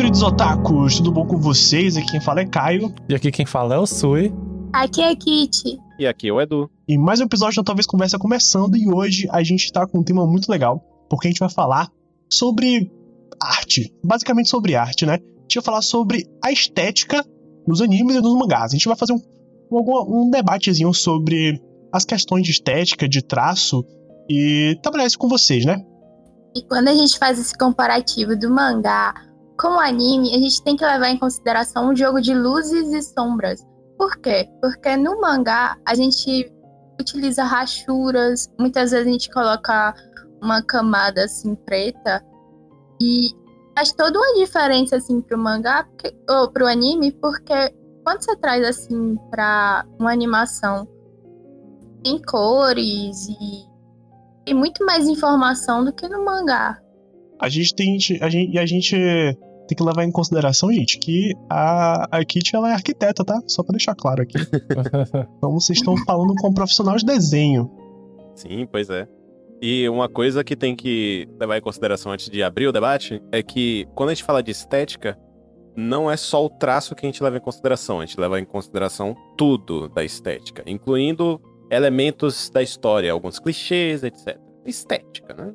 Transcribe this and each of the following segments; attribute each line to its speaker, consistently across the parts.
Speaker 1: Queridos otakus, tudo bom com vocês? Aqui quem fala é Caio.
Speaker 2: E aqui quem fala é o Sui.
Speaker 3: Aqui é Kit.
Speaker 4: E aqui é o Edu.
Speaker 1: E mais um episódio da Talvez Conversa começando e hoje a gente tá com um tema muito legal, porque a gente vai falar sobre arte. Basicamente sobre arte, né? A gente vai falar sobre a estética nos animes e nos mangás. A gente vai fazer um, um, um debatezinho sobre as questões de estética, de traço e trabalhar isso com vocês, né?
Speaker 3: E quando a gente faz esse comparativo do mangá com o anime, a gente tem que levar em consideração um jogo de luzes e sombras. Por quê? Porque no mangá a gente utiliza rachuras, muitas vezes a gente coloca uma camada assim preta e faz toda uma diferença assim pro mangá porque, ou pro anime, porque quando você traz assim para uma animação tem cores e tem muito mais informação do que no mangá.
Speaker 1: A gente tem a gente, a gente tem que levar em consideração, gente, que a, a Kit ela é arquiteta, tá? Só pra deixar claro aqui. então vocês estão falando com um profissional de desenho.
Speaker 4: Sim, pois é. E uma coisa que tem que levar em consideração antes de abrir o debate é que quando a gente fala de estética, não é só o traço que a gente leva em consideração, a gente leva em consideração tudo da estética, incluindo elementos da história, alguns clichês, etc. Estética, né?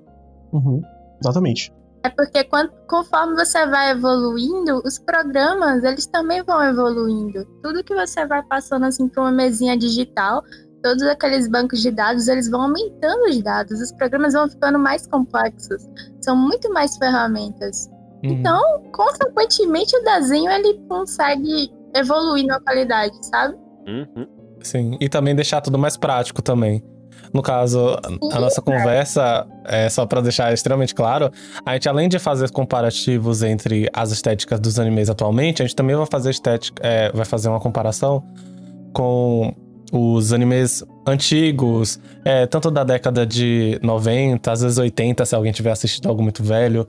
Speaker 1: Uhum, exatamente.
Speaker 3: É porque quando, conforme você vai evoluindo, os programas, eles também vão evoluindo. Tudo que você vai passando assim para uma mesinha digital, todos aqueles bancos de dados, eles vão aumentando os dados, os programas vão ficando mais complexos. São muito mais ferramentas. Uhum. Então, consequentemente, o desenho ele consegue evoluir na qualidade, sabe?
Speaker 4: Uhum.
Speaker 2: Sim, e também deixar tudo mais prático também. No caso, a nossa conversa, é só para deixar extremamente claro, a gente além de fazer comparativos entre as estéticas dos animes atualmente, a gente também vai fazer estética, é, vai fazer uma comparação com os animes antigos, é, tanto da década de 90, às vezes 80, se alguém tiver assistido algo muito velho,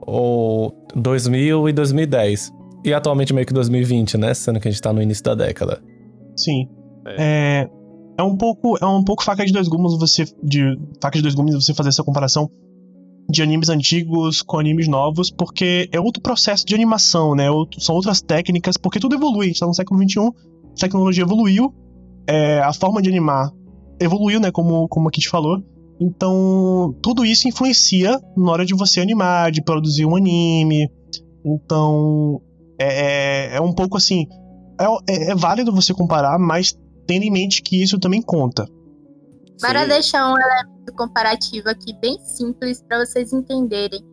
Speaker 2: ou 2000 e 2010. E atualmente meio que 2020, né? Sendo que a gente tá no início da década.
Speaker 1: Sim. É, é um pouco é um pouco faca de dois gumes você de faca de dois gumes você fazer essa comparação de animes antigos com animes novos, porque é outro processo de animação, né? Outro, são outras técnicas, porque tudo evolui. A gente tá no século XXI, a tecnologia evoluiu, é, a forma de animar evoluiu, né? Como, como a Kit falou. Então, tudo isso influencia na hora de você animar, de produzir um anime. Então, é, é, é um pouco assim. É, é, é válido você comparar, mas tendo em mente que isso também conta.
Speaker 3: Para Sim. deixar um elemento comparativo aqui bem simples para vocês entenderem.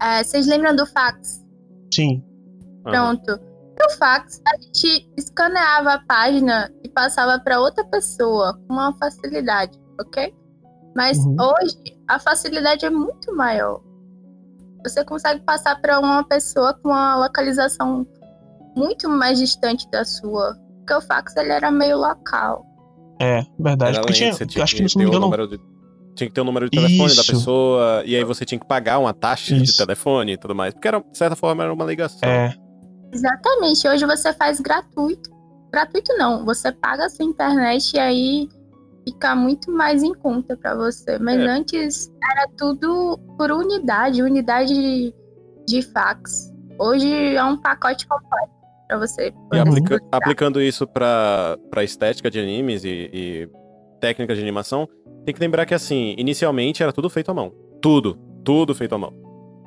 Speaker 3: É, vocês lembram do fax?
Speaker 1: Sim.
Speaker 3: Pronto. No fax, a gente escaneava a página e passava para outra pessoa com uma facilidade, ok? Mas uhum. hoje a facilidade é muito maior. Você consegue passar para uma pessoa com uma localização muito mais distante da sua porque o fax ele era meio local.
Speaker 1: É, verdade.
Speaker 4: Era porque tinha, tinha acho que, que não me engano. De, tinha que ter o um número de telefone Isso. da pessoa, e aí você tinha que pagar uma taxa Isso. de telefone e tudo mais. Porque, era, de certa forma, era uma ligação.
Speaker 1: É.
Speaker 3: Exatamente. Hoje você faz gratuito. Gratuito não, você paga a sua internet e aí fica muito mais em conta para você. Mas é. antes era tudo por unidade, unidade de, de fax. Hoje é um pacote completo para você.
Speaker 4: E aplica aplicando isso para estética de animes e, e técnicas de animação, tem que lembrar que, assim, inicialmente era tudo feito à mão. Tudo, tudo feito à mão.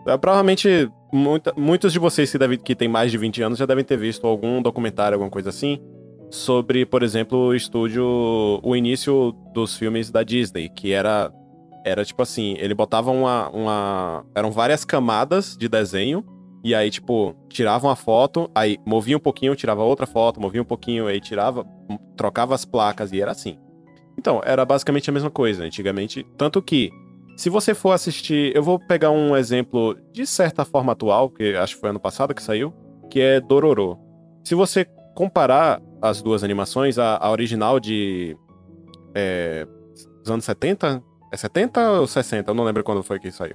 Speaker 4: É, provavelmente, muita, muitos de vocês que, deve, que têm mais de 20 anos já devem ter visto algum documentário, alguma coisa assim, sobre, por exemplo, o estúdio, o início dos filmes da Disney, que era, era tipo assim, ele botava uma, uma... eram várias camadas de desenho, e aí, tipo, tirava uma foto, aí movia um pouquinho, tirava outra foto, movia um pouquinho, aí tirava, trocava as placas e era assim. Então, era basicamente a mesma coisa antigamente. Tanto que, se você for assistir, eu vou pegar um exemplo de certa forma atual, que acho que foi ano passado que saiu, que é Dororo. Se você comparar as duas animações, a, a original de. É, dos anos 70? É 70 ou 60? Eu não lembro quando foi que saiu.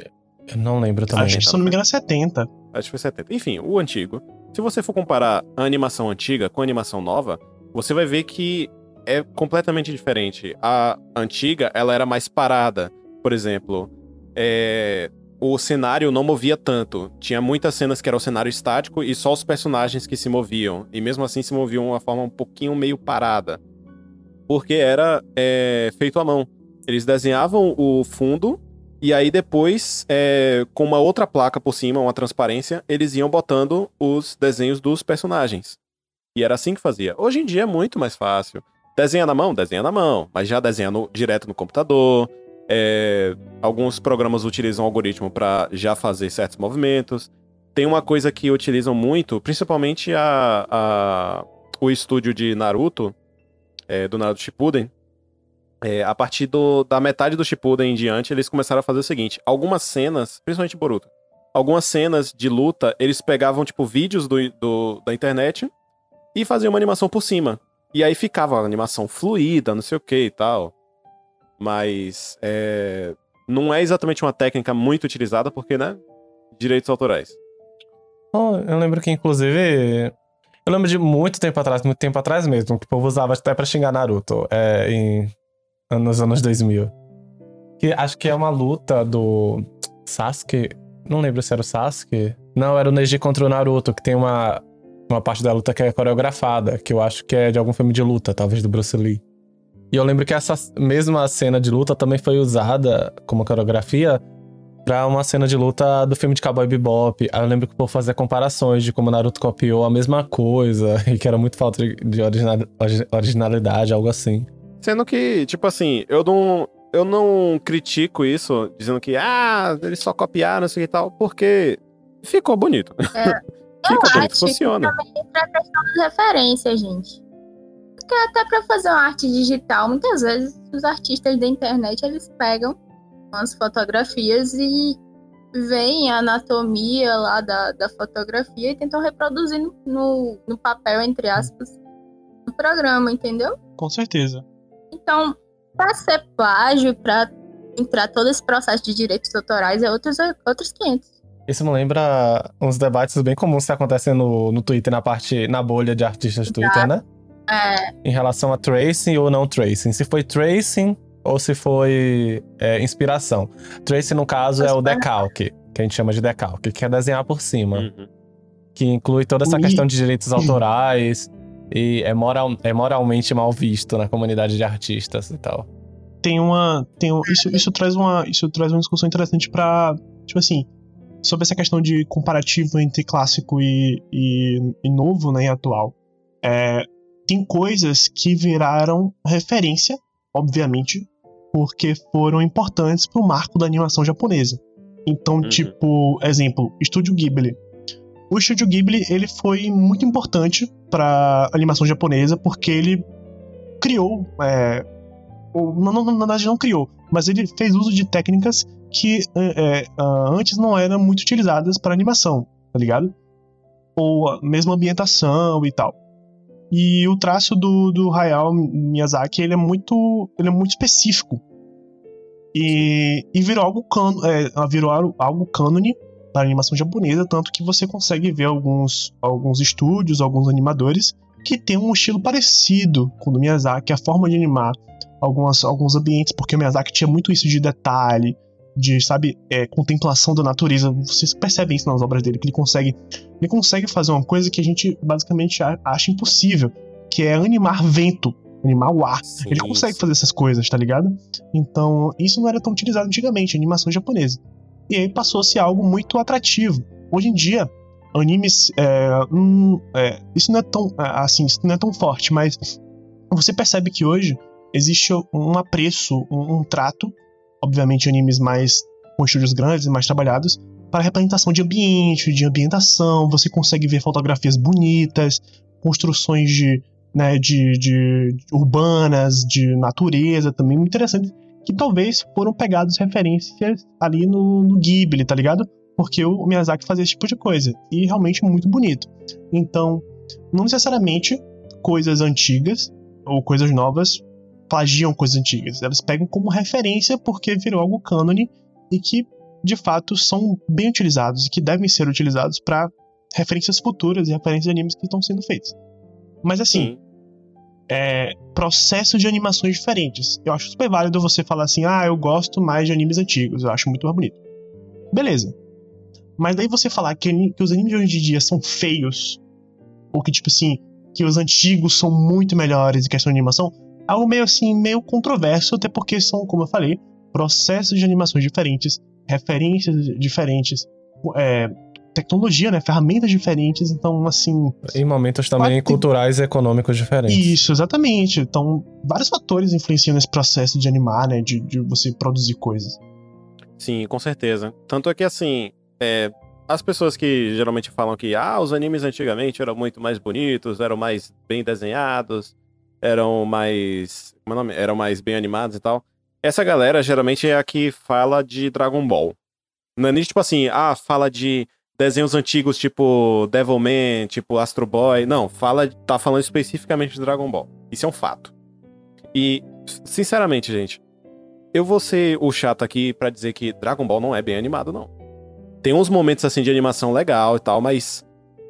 Speaker 2: Eu não lembro também.
Speaker 1: Acho que, se não me engano, é 70.
Speaker 4: Acho que foi 70. Enfim, o antigo. Se você for comparar a animação antiga com a animação nova, você vai ver que é completamente diferente. A antiga, ela era mais parada. Por exemplo, é... o cenário não movia tanto. Tinha muitas cenas que era o cenário estático e só os personagens que se moviam. E mesmo assim se moviam de uma forma um pouquinho meio parada. Porque era é, feito à mão. Eles desenhavam o fundo e aí depois, é, com uma outra placa por cima, uma transparência, eles iam botando os desenhos dos personagens. E era assim que fazia. Hoje em dia é muito mais fácil. Desenha na mão? Desenha na mão. Mas já desenha no, direto no computador. É, alguns programas utilizam algoritmo para já fazer certos movimentos. Tem uma coisa que utilizam muito, principalmente a, a o estúdio de Naruto, é, do Naruto Shippuden, é, a partir do, da metade do Shippuden em diante, eles começaram a fazer o seguinte: algumas cenas, principalmente Boruto, algumas cenas de luta, eles pegavam, tipo, vídeos do, do, da internet e faziam uma animação por cima. E aí ficava a animação fluida, não sei o que e tal. Mas é, não é exatamente uma técnica muito utilizada, porque, né? Direitos autorais.
Speaker 2: Oh, eu lembro que, inclusive. Eu lembro de muito tempo atrás, muito tempo atrás mesmo, que o povo usava até pra xingar Naruto. É, em nos anos 2000. Que acho que é uma luta do Sasuke. Não lembro se era o Sasuke. Não, era o Neji contra o Naruto, que tem uma, uma parte da luta que é coreografada, que eu acho que é de algum filme de luta, talvez do Bruce Lee. E eu lembro que essa mesma cena de luta também foi usada como coreografia pra uma cena de luta do filme de Cowboy Bebop. Aí eu lembro que o povo fazia comparações de como Naruto copiou a mesma coisa e que era muito falta de originalidade, algo assim.
Speaker 4: Sendo que, tipo assim, eu não, eu não critico isso, dizendo que, ah, eles só copiaram, isso e tal, porque ficou bonito.
Speaker 3: É, ficou bonito, funciona. também entra a questão das referências, gente. Porque até pra fazer uma arte digital, muitas vezes os artistas da internet, eles pegam umas fotografias e veem a anatomia lá da, da fotografia e tentam reproduzir no, no papel, entre aspas, no programa, entendeu?
Speaker 1: Com certeza.
Speaker 3: Então, para ser plágio, para entrar todo esse processo de direitos autorais, é outros, outros 500.
Speaker 2: Isso me lembra uns debates bem comuns que acontecem no, no Twitter, na parte, na bolha de artistas do Twitter, né?
Speaker 3: É.
Speaker 2: Em relação a tracing ou não tracing. Se foi tracing ou se foi é, inspiração. Tracing, no caso, é o decalque, que a gente chama de decalque, que é desenhar por cima. Uhum. Que inclui toda essa questão de direitos autorais, e é, moral, é moralmente mal visto na comunidade de artistas e tal.
Speaker 1: Tem uma. Tem um, isso, isso, traz uma, isso traz uma discussão interessante para Tipo assim, sobre essa questão de comparativo entre clássico e, e, e novo, né, e atual. É, tem coisas que viraram referência, obviamente, porque foram importantes pro marco da animação japonesa. Então, uhum. tipo, exemplo, Estúdio Ghibli. O Estúdio Ghibli ele foi muito importante para animação japonesa porque ele criou, é, ou, não, não, na verdade não criou, mas ele fez uso de técnicas que é, é, antes não eram muito utilizadas para animação, tá ligado? Ou a mesma ambientação e tal. E o traço do, do Hayao Miyazaki ele é muito, ele é muito específico. E, e virou algo, can, é, virou algo cânone da animação japonesa, tanto que você consegue ver alguns, alguns estúdios, alguns animadores que tem um estilo parecido com o do Miyazaki, a forma de animar algumas, alguns ambientes, porque o Miyazaki tinha muito isso de detalhe, de, sabe, é, contemplação da natureza. Vocês percebem isso nas obras dele, que ele consegue, ele consegue fazer uma coisa que a gente basicamente acha impossível, que é animar vento, animar o ar. Sim, ele consegue isso. fazer essas coisas, tá ligado? Então, isso não era tão utilizado antigamente, animação japonesa. E aí passou a ser algo muito atrativo. Hoje em dia, animes. É, hum, é, isso não é tão. É, assim, isso não é tão forte, mas você percebe que hoje existe um apreço, um, um trato, obviamente, animes mais. com estúdios grandes e mais trabalhados, para representação de ambiente, de ambientação. Você consegue ver fotografias bonitas, construções de. Né, de, de, urbanas, de natureza também, muito interessante que talvez foram pegados referências ali no, no Ghibli, tá ligado? Porque o Miyazaki fazia esse tipo de coisa. E realmente muito bonito. Então, não necessariamente coisas antigas ou coisas novas plagiam coisas antigas. Elas pegam como referência porque virou algo cânone e que, de fato, são bem utilizados e que devem ser utilizados para referências futuras e referências de animes que estão sendo feitos. Mas assim, é, processos de animações diferentes. Eu acho super válido você falar assim, ah, eu gosto mais de animes antigos, eu acho muito mais bonito. beleza. Mas daí você falar que, que os animes de hoje em dia são feios, ou que, tipo assim, que os antigos são muito melhores em questão de animação, é algo meio assim, meio controverso, até porque são, como eu falei, processos de animações diferentes, referências diferentes, é, tecnologia, né? Ferramentas diferentes, então, assim.
Speaker 2: Em momentos também
Speaker 1: ter-
Speaker 2: culturais e econômicos diferentes.
Speaker 1: Isso, exatamente. Então, vários fatores influenciam nesse processo de animar, né? De, de você produzir coisas.
Speaker 4: Sim, com certeza. Tanto é que, assim, é, as pessoas que geralmente falam que ah, os animes antigamente eram muito mais bonitos, eram mais bem desenhados, eram mais. Como é o nome? Eram mais bem animados e tal. Essa galera geralmente é a que fala de Dragon Ball. Não é nem tipo assim, ah, fala de desenhos antigos tipo Devilman, tipo Astro Boy. Não, fala, tá falando especificamente de Dragon Ball. Isso é um fato. E, sinceramente, gente, eu vou ser o chato aqui pra dizer que Dragon Ball não é bem animado, não. Tem uns momentos assim de animação legal e tal, mas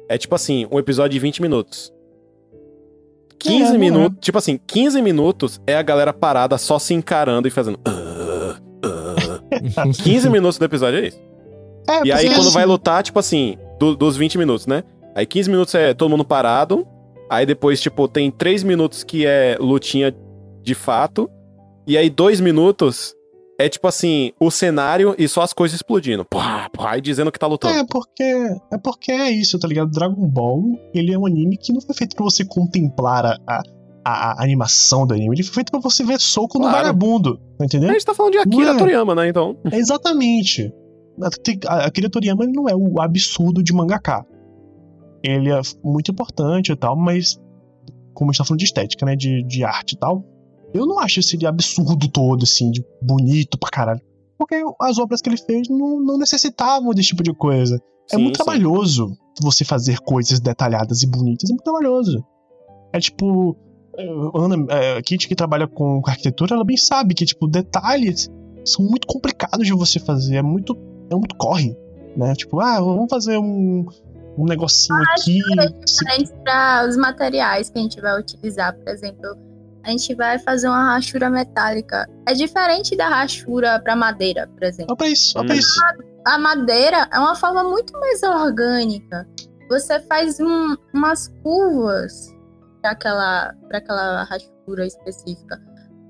Speaker 4: é tipo assim, um episódio de 20 minutos. 15
Speaker 1: não é.
Speaker 4: minutos, tipo assim, 15 minutos é a galera parada só se encarando e fazendo. "Ah, ah". 15 minutos do episódio é isso.
Speaker 1: É,
Speaker 4: E aí, quando vai
Speaker 1: assim,
Speaker 4: lutar, tipo assim, do- dos 20 minutos, né? Aí 15 minutos é todo mundo parado. Aí depois, tipo, tem 3 minutos que é lutinha de fato. E aí, 2 minutos é tipo assim, o cenário e só as coisas explodindo. Pá, pá, e dizendo que tá lutando.
Speaker 1: É porque, é porque é isso, tá ligado? Dragon Ball, ele é um anime que não foi feito pra você contemplar a, a, a animação do anime. Ele foi feito pra você ver soco no
Speaker 4: Claro.
Speaker 1: vagabundo, tá
Speaker 4: A
Speaker 1: entendendo?
Speaker 4: gente tá falando de Akira
Speaker 1: é.
Speaker 4: Toriyama, né? Então.
Speaker 1: Exatamente. Akira Toriyama não é o absurdo de mangaka. Ele é muito importante e tal, mas como a gente tá falando de estética, né, de, de arte e tal, eu não acho esse absurdo todo, assim, de bonito pra caralho. Porque as obras que ele fez não, não necessitavam desse tipo de coisa. é
Speaker 4: Sim,
Speaker 1: muito
Speaker 4: sim.
Speaker 1: trabalhoso você fazer coisas detalhadas e bonitas, é muito trabalhoso. É tipo, eh, Ana, a Kitty que trabalha com arquitetura, ela bem sabe que, tipo, detalhes são muito complicados de você fazer, é muito, é muito corre, né? Tipo, ah, vamos fazer um, um negocinho aqui. se-
Speaker 3: diferentes para os materiais que a gente vai utilizar. Por exemplo, a gente vai fazer uma rachura metálica. É diferente da rachura para madeira, por exemplo.
Speaker 1: Olha pra isso, olha pra
Speaker 4: Hum.
Speaker 1: isso.
Speaker 3: A madeira é uma forma muito mais orgânica. Você faz um- umas curvas para aquela, pra aquela rachura específica.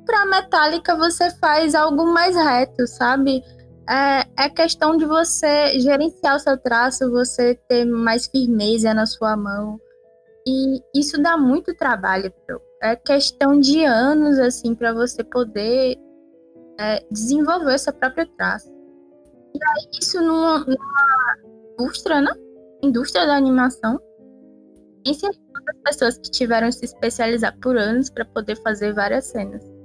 Speaker 3: Para metálica, você faz algo mais reto, sabe? É, é questão de você gerenciar o seu traço, você ter mais firmeza na sua mão. E isso dá muito trabalho. Pro. É questão de anos, assim, para você poder é, desenvolver o seu próprio traço. E aí, isso numa, numa indústria, né? Indústria da animação. Pense em quantas pessoas que tiveram que se especializar por anos para poder fazer várias cenas.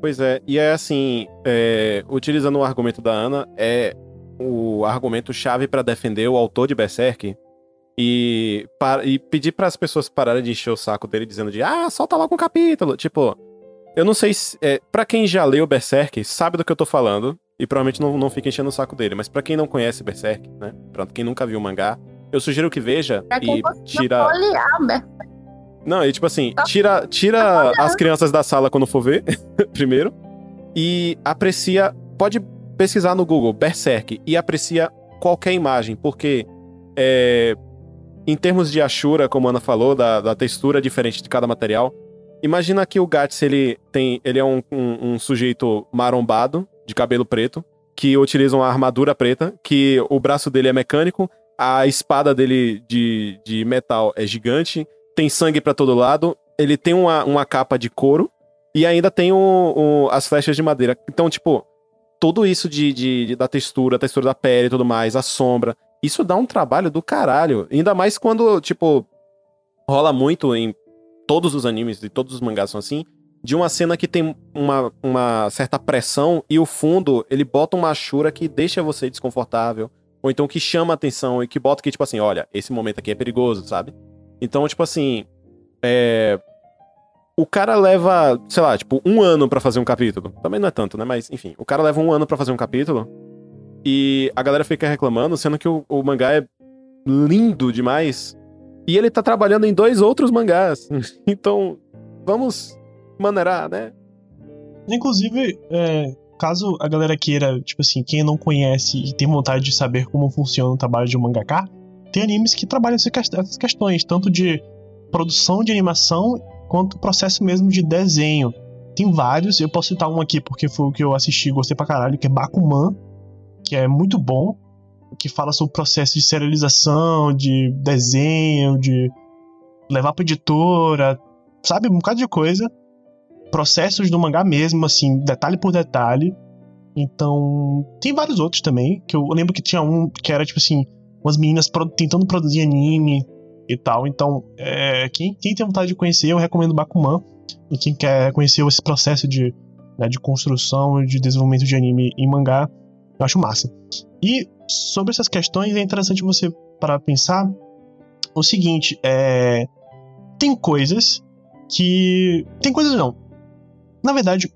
Speaker 4: Pois é, e é assim, é, utilizando o argumento da Ana, é o argumento chave pra defender o autor de Berserk e, pa- e pedir para as pessoas pararem de encher o saco dele dizendo de ah, solta logo um capítulo. Tipo, eu não sei se. É, pra quem já leu Berserk, sabe do que eu tô falando e provavelmente não, não fica enchendo o saco dele, mas pra quem não conhece Berserk, né? Pra quem nunca viu o mangá, eu sugiro que veja
Speaker 3: Pra quem
Speaker 4: e
Speaker 3: conseguiu
Speaker 4: tira.
Speaker 3: olhar, Albert.
Speaker 4: Não, e tipo assim, tira, tira as crianças da sala quando for ver, primeiro, e aprecia. Pode pesquisar no Google Berserk e aprecia qualquer imagem, porque é, em termos de Ashura, como a Ana falou, da, da textura diferente de cada material, imagina que o Gats ele tem. Ele é um, um, um sujeito marombado, de cabelo preto, que utiliza uma armadura preta, que o braço dele é mecânico, a espada dele de, de metal é gigante tem sangue pra todo lado, ele tem uma, uma capa de couro e ainda tem o, o- as flechas de madeira. Então, tipo, tudo isso de, de- de- da textura, textura da pele e tudo mais, a sombra, isso dá um trabalho do caralho. Ainda mais quando, tipo, rola muito em todos os animes e todos os mangás são assim, de uma cena que tem uma, uma certa pressão e o fundo, ele bota uma achura que deixa você desconfortável, ou então que chama atenção e que bota que, tipo assim, olha, esse momento aqui é perigoso, sabe? Então, tipo assim, é... O cara leva, sei lá, tipo, um ano pra fazer um capítulo. Também não é tanto, né? Mas, enfim, o cara leva um ano pra fazer um capítulo e a galera fica reclamando, sendo que o, o mangá é lindo demais. E ele tá trabalhando em dois outros mangás. Então, vamos maneirar, né?
Speaker 1: Inclusive, é, caso a galera queira, tipo assim, quem não conhece e tem vontade de saber como funciona o trabalho de um mangaka, tem animes que trabalham essas questões, tanto de produção de animação quanto processo mesmo de desenho. Tem vários, eu posso citar um aqui porque foi o que eu assisti e gostei pra caralho, que é Bakuman, que é muito bom, que fala sobre o processo de serialização, de desenho, de levar pra editora, sabe? Um bocado de coisa. Processos do mangá mesmo, assim, detalhe por detalhe. Então, tem vários outros também, que eu lembro que tinha um que era, tipo assim, umas meninas tentando produzir anime e tal. Então, é, quem, quem tem vontade de conhecer, eu recomendo Bakuman. E quem quer conhecer esse processo de, né, de construção e de desenvolvimento de anime em mangá, eu acho massa. E sobre essas questões, é interessante você para pensar o seguinte: é, tem coisas que. Tem coisas não. Na verdade,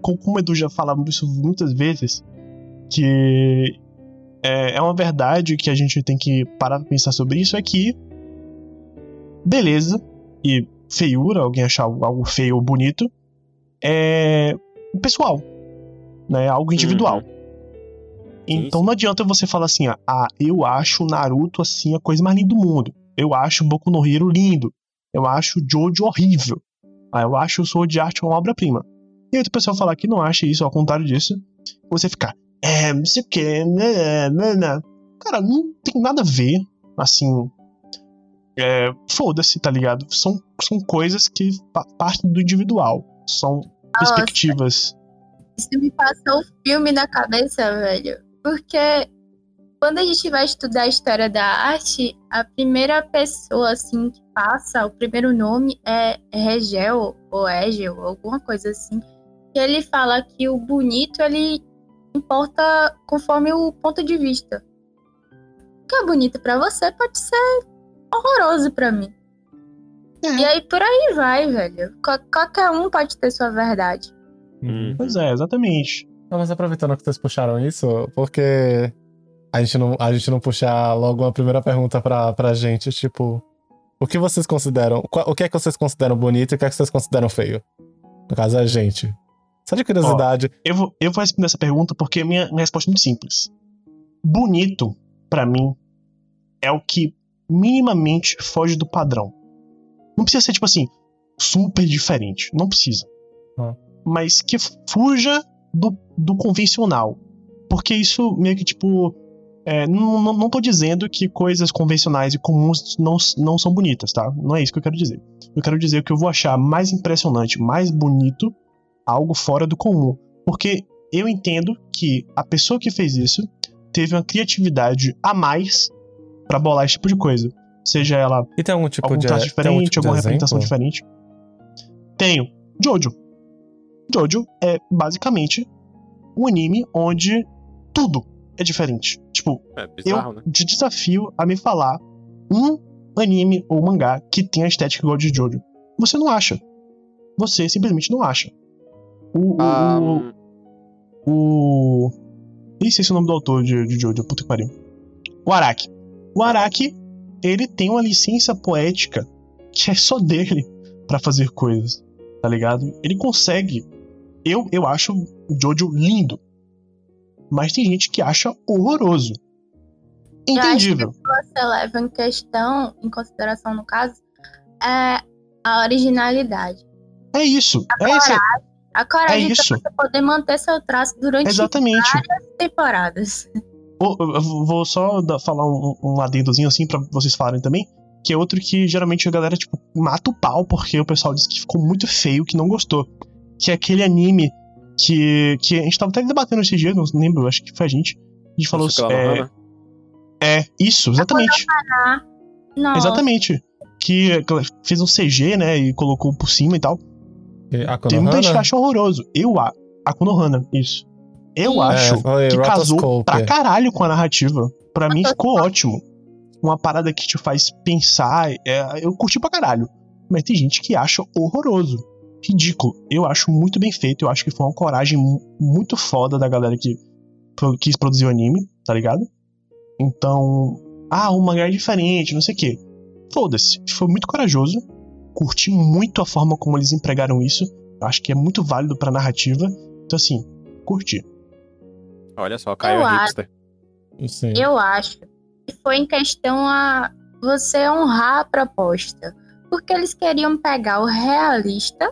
Speaker 1: como o Edu já falava isso muitas vezes, que é, é uma verdade que a gente tem que parar pra pensar sobre isso, é que beleza e feiura, alguém achar algo feio ou bonito, é pessoal, né? Algo individual. Uhum. Então não adianta você falar assim, ah, eu acho Naruto assim a coisa mais linda do mundo. Eu acho Boku no Hero lindo. Eu acho Jojo horrível. Ah, eu acho o Sword Art uma obra-prima. E aí o pessoal falar que não acha isso, ao contrário disso, você ficar, é, não sei o que, né, né, né. Cara, não tem nada a ver, assim, é, foda-se, tá ligado? São, são coisas que partem do individual. São Nossa, perspectivas.
Speaker 3: Isso me passou um filme na cabeça, velho. Porque quando a gente vai estudar a história da arte, a primeira pessoa, assim, que passa, o primeiro nome é Regel, ou Egel, alguma coisa assim. Que ele fala que o bonito, ele importa conforme o ponto de vista. O que é bonito para você pode ser horroroso para mim. É. E aí por aí vai, velho. Qualquer um pode ter sua verdade.
Speaker 1: Hum. Pois é, exatamente.
Speaker 2: Não, mas aproveitando que vocês puxaram isso, porque a gente não, a gente não puxar logo uma primeira pergunta pra, pra gente, tipo, o que vocês consideram, o que é que vocês consideram bonito e o que é que vocês consideram feio? No caso, a gente. Só de curiosidade.
Speaker 1: Ó, eu, vou, eu vou responder essa pergunta porque minha, minha resposta é muito simples. Bonito, para mim, é o que minimamente foge do padrão. Não precisa ser, tipo assim, super diferente. Não precisa. Ah. Mas que fuja do, do convencional. Porque isso meio que, tipo. É, não, não, não tô dizendo que coisas convencionais e comuns não, não são bonitas, tá? Não é isso que eu quero dizer. Eu quero dizer que eu vou achar mais impressionante, mais bonito, algo fora do comum. Porque eu entendo que a pessoa que fez isso teve uma criatividade a mais para bolar esse tipo de coisa. Seja ela
Speaker 2: e tem algum tipo
Speaker 1: algum
Speaker 2: de
Speaker 1: traço diferente, algum tipo alguma representação diferente. Tenho. Jojo. Jojo é basicamente um anime onde tudo é diferente. Tipo, é bizarro, eu né? te desafio a me falar um anime ou mangá que tenha a estética igual de Jojo. Você não acha. Você simplesmente não acha. O. Um... O. o... Ih, esse é o nome do autor de, de Jojo, puta que pariu. O Araki. O Araki, ele tem uma licença poética que é só dele para fazer coisas, tá ligado? Ele consegue. Eu, eu acho o Jojo lindo. Mas tem gente que acha horroroso. Entendível.
Speaker 3: Eu acho que o que você leva em questão, em consideração no caso, é a originalidade.
Speaker 1: É isso.
Speaker 3: A
Speaker 1: é
Speaker 3: coragem, a coragem é isso. você poder manter seu traço durante
Speaker 1: Exatamente.
Speaker 3: várias temporadas.
Speaker 1: Eu vou só falar um, um adendozinho assim para vocês falarem também. Que é outro que geralmente a galera, tipo, mata o pau porque o pessoal disse que ficou muito feio, que não gostou. Que é aquele anime que, que a gente tava até debatendo esses dias, não lembro, acho que foi a gente. A gente falou. É, é, isso, exatamente. Exatamente. Que fez um CG, né, e colocou por cima e tal. Tem muita gente que acha horroroso. Eu, a, a Konohana, isso. Eu é, acho que casou pra caralho com a narrativa. Pra mim ficou ótimo. Uma parada que te faz pensar. É, eu curti pra caralho. Mas tem gente que acha horroroso. Ridículo. Eu acho muito bem feito. Eu acho que foi uma coragem muito foda da galera que quis produzir o anime, tá ligado? Então. Ah, o mangá é diferente, não sei o quê. Foda-se. Foi muito corajoso. Curti muito a forma como eles empregaram isso. Acho que é muito válido pra narrativa. Então, assim, curti.
Speaker 4: Olha só, Caio
Speaker 3: Eu
Speaker 4: hipster.
Speaker 2: Sim.
Speaker 3: Eu acho que foi em questão a você honrar a proposta. Porque eles queriam pegar o realista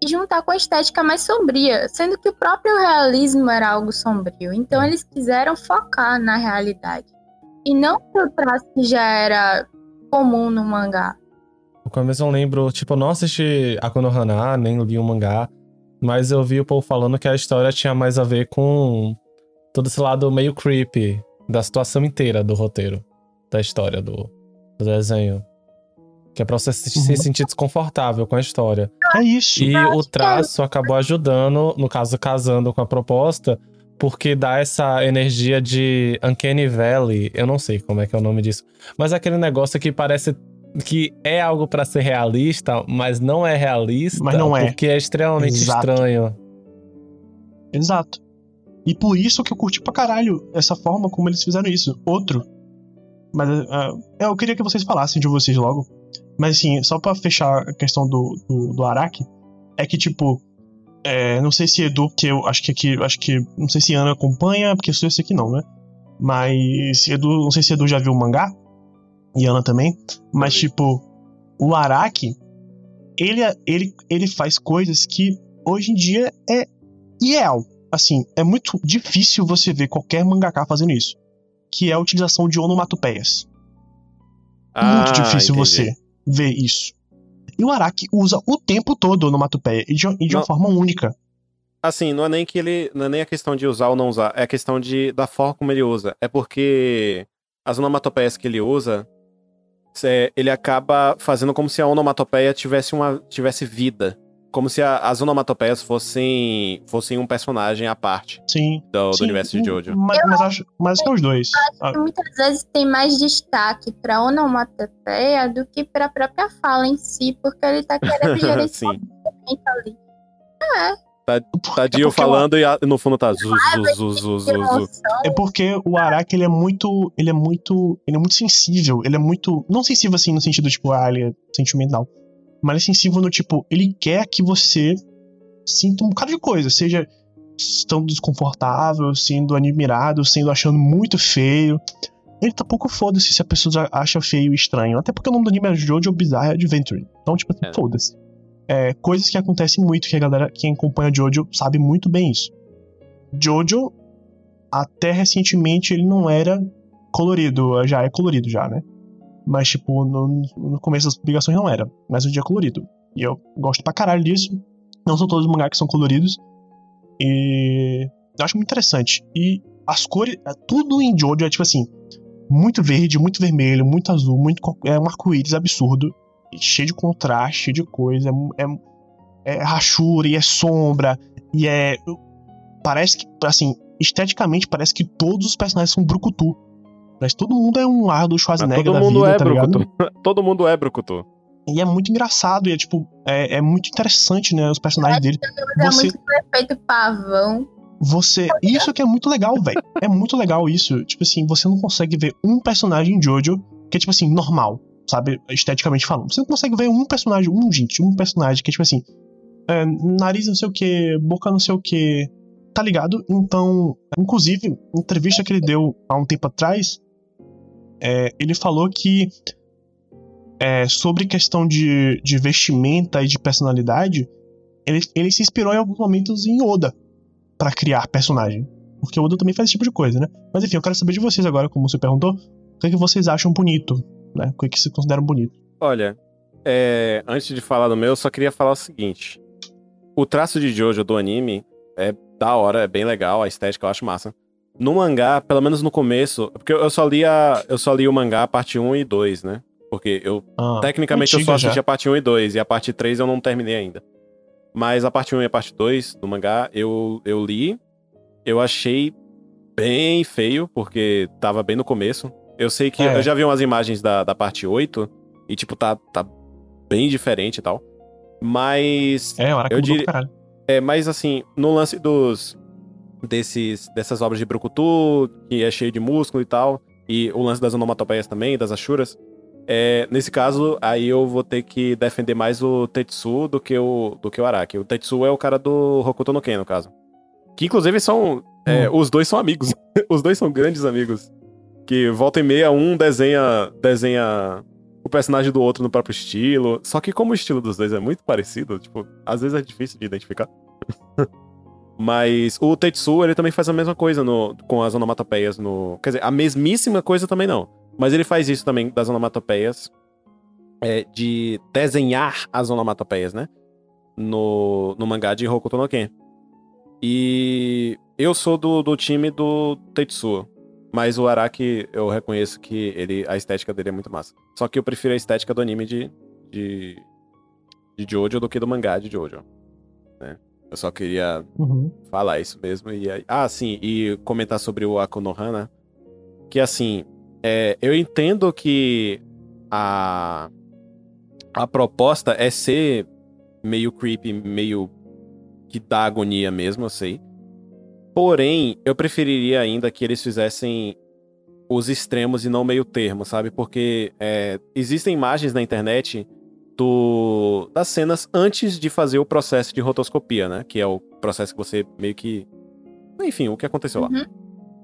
Speaker 3: e juntar com a estética mais sombria, sendo que o próprio realismo era algo sombrio. Então eles quiseram focar na realidade. E não pro traço que já era comum no mangá.
Speaker 2: No começo eu lembro, tipo, eu não assisti a Konohana, nem li o mangá, mas eu vi o povo falando que a história tinha mais a ver com todo esse lado meio creepy da situação inteira do roteiro, da história do, do desenho. Que é pra você se, se
Speaker 1: Uhum.
Speaker 2: sentir desconfortável com a história.
Speaker 1: É isso.
Speaker 2: E o traço acabou ajudando, no caso, casando com a proposta, porque dá essa energia de Uncanny Valley. Eu não sei como é que é o nome disso. Mas é aquele negócio que parece que é algo pra ser realista, mas não é realista.
Speaker 1: Mas não é.
Speaker 2: Porque é extremamente
Speaker 1: Exato.
Speaker 2: estranho.
Speaker 1: Exato. E por isso que eu curti pra caralho essa forma como eles fizeram isso. Outro. Mas ah, eu queria que vocês falassem de vocês logo. Mas assim, só pra fechar a questão do, do, do Araki, é que tipo. é, não sei se Edu, que eu acho que aqui. Acho que. Não sei se Ana acompanha, porque eu sei que não, né? Mas Edu, não sei se Edu já viu o mangá. E Ana também. Mas
Speaker 4: vi.
Speaker 1: tipo, o Araki, ele, ele, ele faz coisas que hoje em dia é irreal. Assim, é muito difícil você ver qualquer mangaka fazendo isso. Que é a utilização de onomatopeias. muito
Speaker 4: Ah,
Speaker 1: difícil
Speaker 4: entendi.
Speaker 1: você ver isso. E o Araki usa o tempo todo onomatopeia, e de, e de uma forma única.
Speaker 4: Assim, não é nem que ele. Não é nem a questão de usar ou não usar, é a questão de, da forma como ele usa. É porque as onomatopeias que ele usa, cê- ele acaba fazendo como se a onomatopeia tivesse, uma, tivesse vida. Como se a- as onomatopeias fossem, fossem um personagem à parte
Speaker 1: Sim.
Speaker 4: do, do
Speaker 1: sim,
Speaker 4: universo de Jojo.
Speaker 1: Mas, mas acho, mas acho que é os dois. Ah,
Speaker 3: que muitas vezes tem mais destaque para onomatopeia do que para a própria fala em si, porque ele tá querendo gerenciar
Speaker 4: Sim.
Speaker 3: o ali.
Speaker 1: É
Speaker 4: Dio
Speaker 1: porque o-
Speaker 4: falando e a- no fundo tá zu, zu, zu, zu, zu, zu.
Speaker 3: Emoção,
Speaker 1: É porque o Araki, ele é muito. Ele é muito. Ele é muito sensível. Ele é muito. Não sensível assim no sentido, tipo, ah, ele é sentimental. Mas ele é sensível no tipo, ele quer que você sinta um bocado de coisa. Seja estando desconfortável, sendo admirado, sendo achando muito feio. Ele tá pouco foda-se se a pessoa acha feio e estranho. Até porque o nome do anime é Jojo Bizarre Adventure. Então, tipo assim,
Speaker 4: É.
Speaker 1: foda-se. É, coisas que acontecem muito, que a galera, quem acompanha Jojo, sabe muito bem isso. Jojo, até recentemente, ele não era colorido. Já é colorido, já, né? Mas, tipo, no, no começo das publicações não era. Mas hoje dia é colorido. E eu gosto pra caralho disso. Não são todos os mangás que são coloridos. E eu acho muito interessante. E as cores, é, tudo em Jojo é tipo assim, muito verde, muito vermelho, muito azul, muito é um arco-íris absurdo, cheio de contraste, cheio de coisa, é, é, é rachura e é sombra e é parece que assim, esteticamente parece que todos os personagens são brucutu. Parece que todo mundo é um ar do
Speaker 4: Mas
Speaker 1: Schwarzenegger
Speaker 4: todo
Speaker 1: da
Speaker 4: mundo
Speaker 1: vida,
Speaker 4: é
Speaker 1: tá?
Speaker 4: Brucutu. Todo mundo é Brucutu.
Speaker 1: E é muito engraçado, e é tipo, é, é muito interessante, né, os personagens dele.
Speaker 3: é
Speaker 1: Você,
Speaker 3: muito perfeito pavão.
Speaker 1: você, isso que é muito legal, velho. É muito legal isso. Tipo assim, você não consegue ver um personagem em Jojo que é tipo assim, normal, sabe? Esteticamente falando. Você não consegue ver um personagem, um gente, um personagem que é tipo assim, é, nariz não sei o que, boca não sei o que, tá ligado? Então, inclusive, entrevista que ele deu há um tempo atrás, é, ele falou que é, sobre questão de, de vestimenta e de personalidade, ele, ele se inspirou em alguns momentos em Oda pra criar personagem. Porque Oda também faz esse tipo de coisa, né? Mas enfim, eu quero saber de vocês agora, como você perguntou, o que, é que vocês acham bonito, né? O que, que vocês consideram bonito?
Speaker 4: Olha, é, antes de falar do meu, eu só queria falar o seguinte. O traço de Jojo do anime é da hora, é bem legal, a estética eu acho massa. No mangá, pelo menos no começo, porque eu só li, a, eu só li o mangá parte 1 e 2, né? Porque eu,
Speaker 1: Ah,
Speaker 4: tecnicamente, eu só
Speaker 1: já.
Speaker 4: assisti a parte 1 e 2, e a parte 3 eu não terminei ainda. Mas a parte 1 e a parte 2 do mangá, eu, eu li, eu achei bem feio, porque tava bem no começo. Eu sei que
Speaker 1: É.
Speaker 4: eu já vi umas imagens da, da parte 8, e tipo, tá, tá bem diferente e tal. Mas.
Speaker 1: É, hora que
Speaker 4: eu diria-. É, mas assim, no lance dos. Desses, dessas obras de Brucutu, que é cheio de músculo e tal, e o lance das onomatopeias também, das Ashuras. É, nesse caso, aí eu vou ter que defender mais o Tetsu do que o, do que o Araki. O Tetsu é o cara do Hokuto no Ken, no caso. Que inclusive são. É, os dois são amigos. os dois são grandes amigos. Que volta e meia, um desenha. desenha o personagem do outro no próprio estilo. Só que como o estilo dos dois é muito parecido, tipo, às vezes é difícil de identificar. Mas o Tetsu, ele também faz a mesma coisa no, com as onomatopeias no... Quer dizer, a mesmíssima coisa também não. Mas ele faz isso também das onomatopeias. É, de desenhar as onomatopeias, né? No, no mangá de Hokuto no Ken. E eu sou do, do time do Tetsuo. Mas o Araki, eu reconheço que ele, a estética dele é muito massa. Só que eu prefiro a estética do anime de, de, de Jojo do que do mangá de Jojo. Né? Eu só queria uhum. falar isso mesmo. E, ah, sim, e comentar sobre o Akonohana. Que assim, é, eu entendo que a, a proposta é ser meio creepy, meio que dá agonia mesmo, eu sei. Porém, eu preferiria ainda que eles fizessem os extremos e não meio termo, sabe? Porque é, existem imagens na internet do, das cenas antes de fazer o processo de rotoscopia, né? Que é o processo que você meio que. Enfim, o que aconteceu uhum. lá.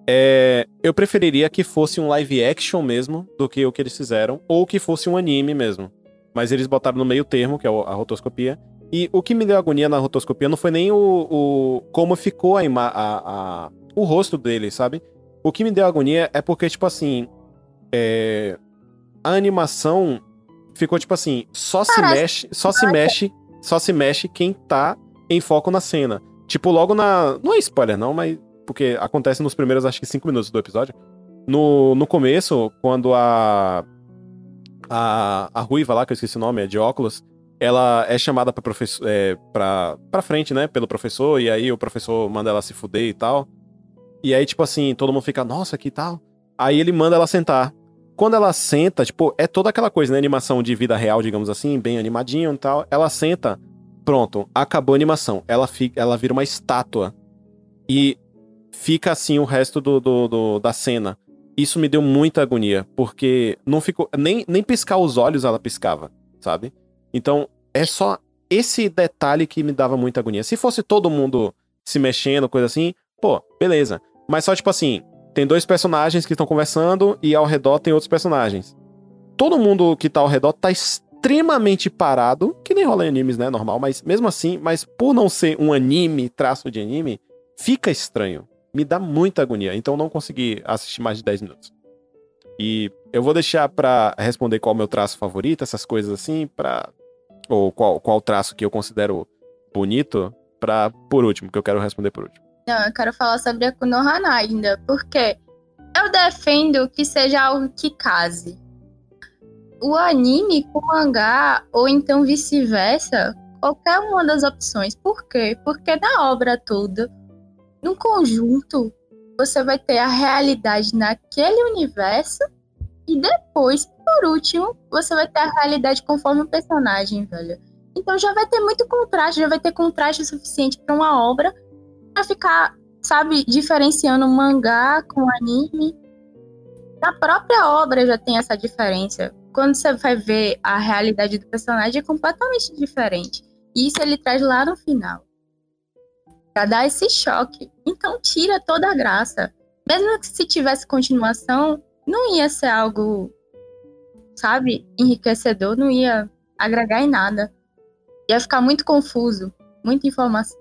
Speaker 4: É, eu preferiria que fosse um live action mesmo do que o que eles fizeram, ou que fosse um anime mesmo. Mas eles botaram no meio termo, que é a rotoscopia. E o que me deu agonia na rotoscopia não foi nem o, o como ficou a, a, a, o rosto dele, sabe? O que me deu agonia é porque, tipo assim, é, a animação ficou tipo assim, só se mexe, só se mexe, só se mexe quem tá em foco na cena. Tipo, logo na. Não é spoiler, não, mas. Porque acontece nos primeiros, acho que, cinco minutos do episódio. No, no começo, quando a. A, a Ruiva lá, que eu esqueci o nome, é de óculos, ela é chamada pra, professor, é, pra, pra frente, né, pelo professor, e aí o professor manda ela se fuder e tal. E aí, tipo assim, todo mundo fica, nossa, que tal? Aí ele manda ela sentar. Quando ela senta, tipo, é toda aquela coisa, né? Animação de vida real, digamos assim, bem animadinho e tal. Ela senta, pronto, acabou a animação. Ela, fica, ela vira uma estátua. E fica assim o resto do, do, do, da cena. Isso me deu muita agonia, porque não ficou. Nem, nem piscar os olhos ela piscava, sabe? Então, é só esse detalhe que me dava muita agonia. Se fosse todo mundo se mexendo, coisa assim, pô, beleza. Mas só tipo assim, tem dois personagens que estão conversando e ao redor tem outros personagens. Todo mundo que tá ao redor tá extremamente parado, que nem rola em animes, né? Normal, mas mesmo assim, mas por não ser um anime, traço de anime, fica estranho. Me dá muita agonia. Então não consegui assistir mais de 10 minutos. E eu vou deixar para responder qual é o meu traço favorito, essas coisas assim, para ou qual, qual traço que eu considero bonito, para por último, que eu quero responder por último.
Speaker 3: Não, eu quero falar sobre a Kunohana ainda, porque eu defendo que seja algo que case. O anime com o mangá, ou então vice-versa, qualquer uma das opções. Por quê? Porque na obra toda, no conjunto, você vai ter a realidade naquele universo e depois, por último, você vai ter a realidade conforme o personagem, velho. Então já vai ter muito contraste, já vai ter contraste suficiente para uma obra pra ficar, sabe, diferenciando mangá com anime. Na própria obra já tem essa diferença. Quando você vai ver a realidade do personagem é completamente diferente. E isso ele traz lá no final. Pra dar esse choque. Então tira toda a graça. Mesmo que se tivesse continuação, não ia ser algo, sabe, enriquecedor, não ia agregar em nada. Ia ficar muito confuso, muita informação.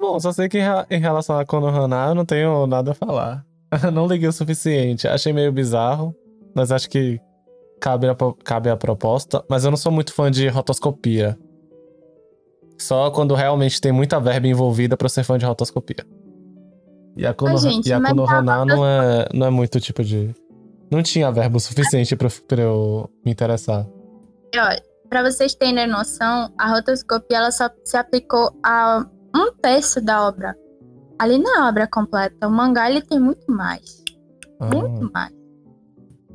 Speaker 2: Bom, só sei que em relação a Konohana eu não tenho nada a falar. não liguei o suficiente. Achei meio bizarro, mas acho que cabe a, cabe a proposta. Mas eu não sou muito fã de rotoscopia. Só quando realmente tem muita verba envolvida pra ser fã de rotoscopia. E a, Kono, gente, e a Konohana não é, não é muito tipo de. Não tinha verbo suficiente pra, pra eu me interessar.
Speaker 3: Olha, pra vocês terem noção, a rotoscopia ela só se aplicou a um terço da obra. Ali não é obra completa. O mangá ele tem muito mais. Ah. Muito mais.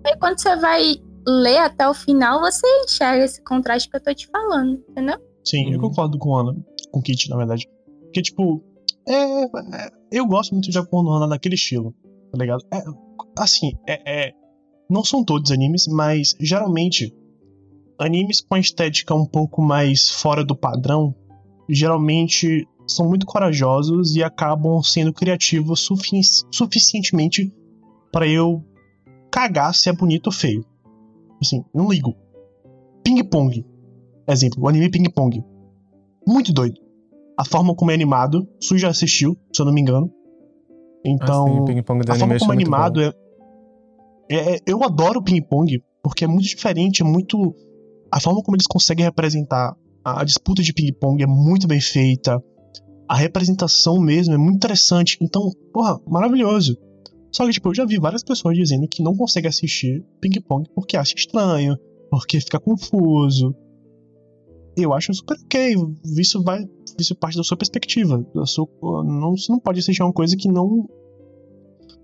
Speaker 3: Aí quando você vai ler até o final, você enxerga esse contraste que eu tô te falando, entendeu?
Speaker 1: Sim, eu uhum. concordo com Ana, com Kit, na verdade. Porque, tipo, é, é, eu gosto muito de Ana naquele estilo, tá ligado? É, assim, é, é, não são todos animes, mas geralmente animes com a estética um pouco mais fora do padrão, geralmente são muito corajosos e acabam sendo criativos sufi suficientemente para eu cagar se é bonito ou feio. Assim, não ligo. Ping Pong. Exemplo, o anime Ping Pong. Muito doido. A forma como é animado, Su já assistiu, se eu não me engano. Então,
Speaker 2: Ah, sim, do
Speaker 1: a forma como é animado é, é- Eu adoro Ping Pong, porque é muito diferente, é muito. A forma como eles conseguem representar a, disputa de Ping Pong é muito bem feita. A representação mesmo é muito interessante. Então, porra, maravilhoso. Só que, tipo, eu já vi várias pessoas dizendo que não conseguem assistir Ping Pong porque acha estranho, porque fica confuso. Eu acho super ok. Isso vai. Isso parte da sua perspectiva. Da sua, não, você não pode assistir uma coisa que não.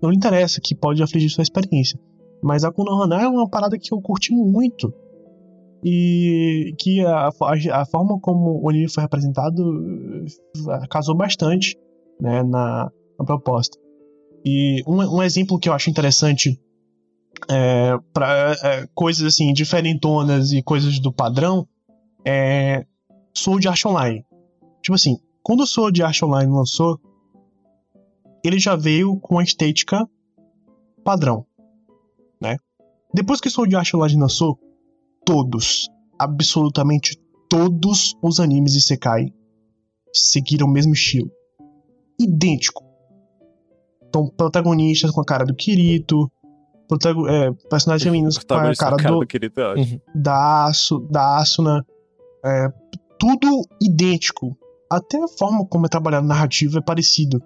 Speaker 1: Não lhe interessa, que pode afligir sua experiência. Mas a Konohana é uma parada que eu curti muito. E que a, a, a forma como o anime foi representado eh, casou bastante né, na, na proposta. E um, um exemplo que eu acho interessante é, para coisas assim diferentonas e coisas do padrão é Sword Art Online. Tipo assim, quando o Sword Art Online lançou, ele já veio com a estética padrão, né? Depois que Online lançou, todos, absolutamente todos os animes Isekai seguiram o mesmo estilo. Idêntico. Então, protagonistas com a cara do Kirito, protago- é, personagens femininos com a cara,
Speaker 4: cara
Speaker 1: do,
Speaker 4: do Kirito é ótimo.
Speaker 1: da, Asu, da Asuna. É, tudo idêntico. Até a forma como é trabalhado a narrativa é parecido.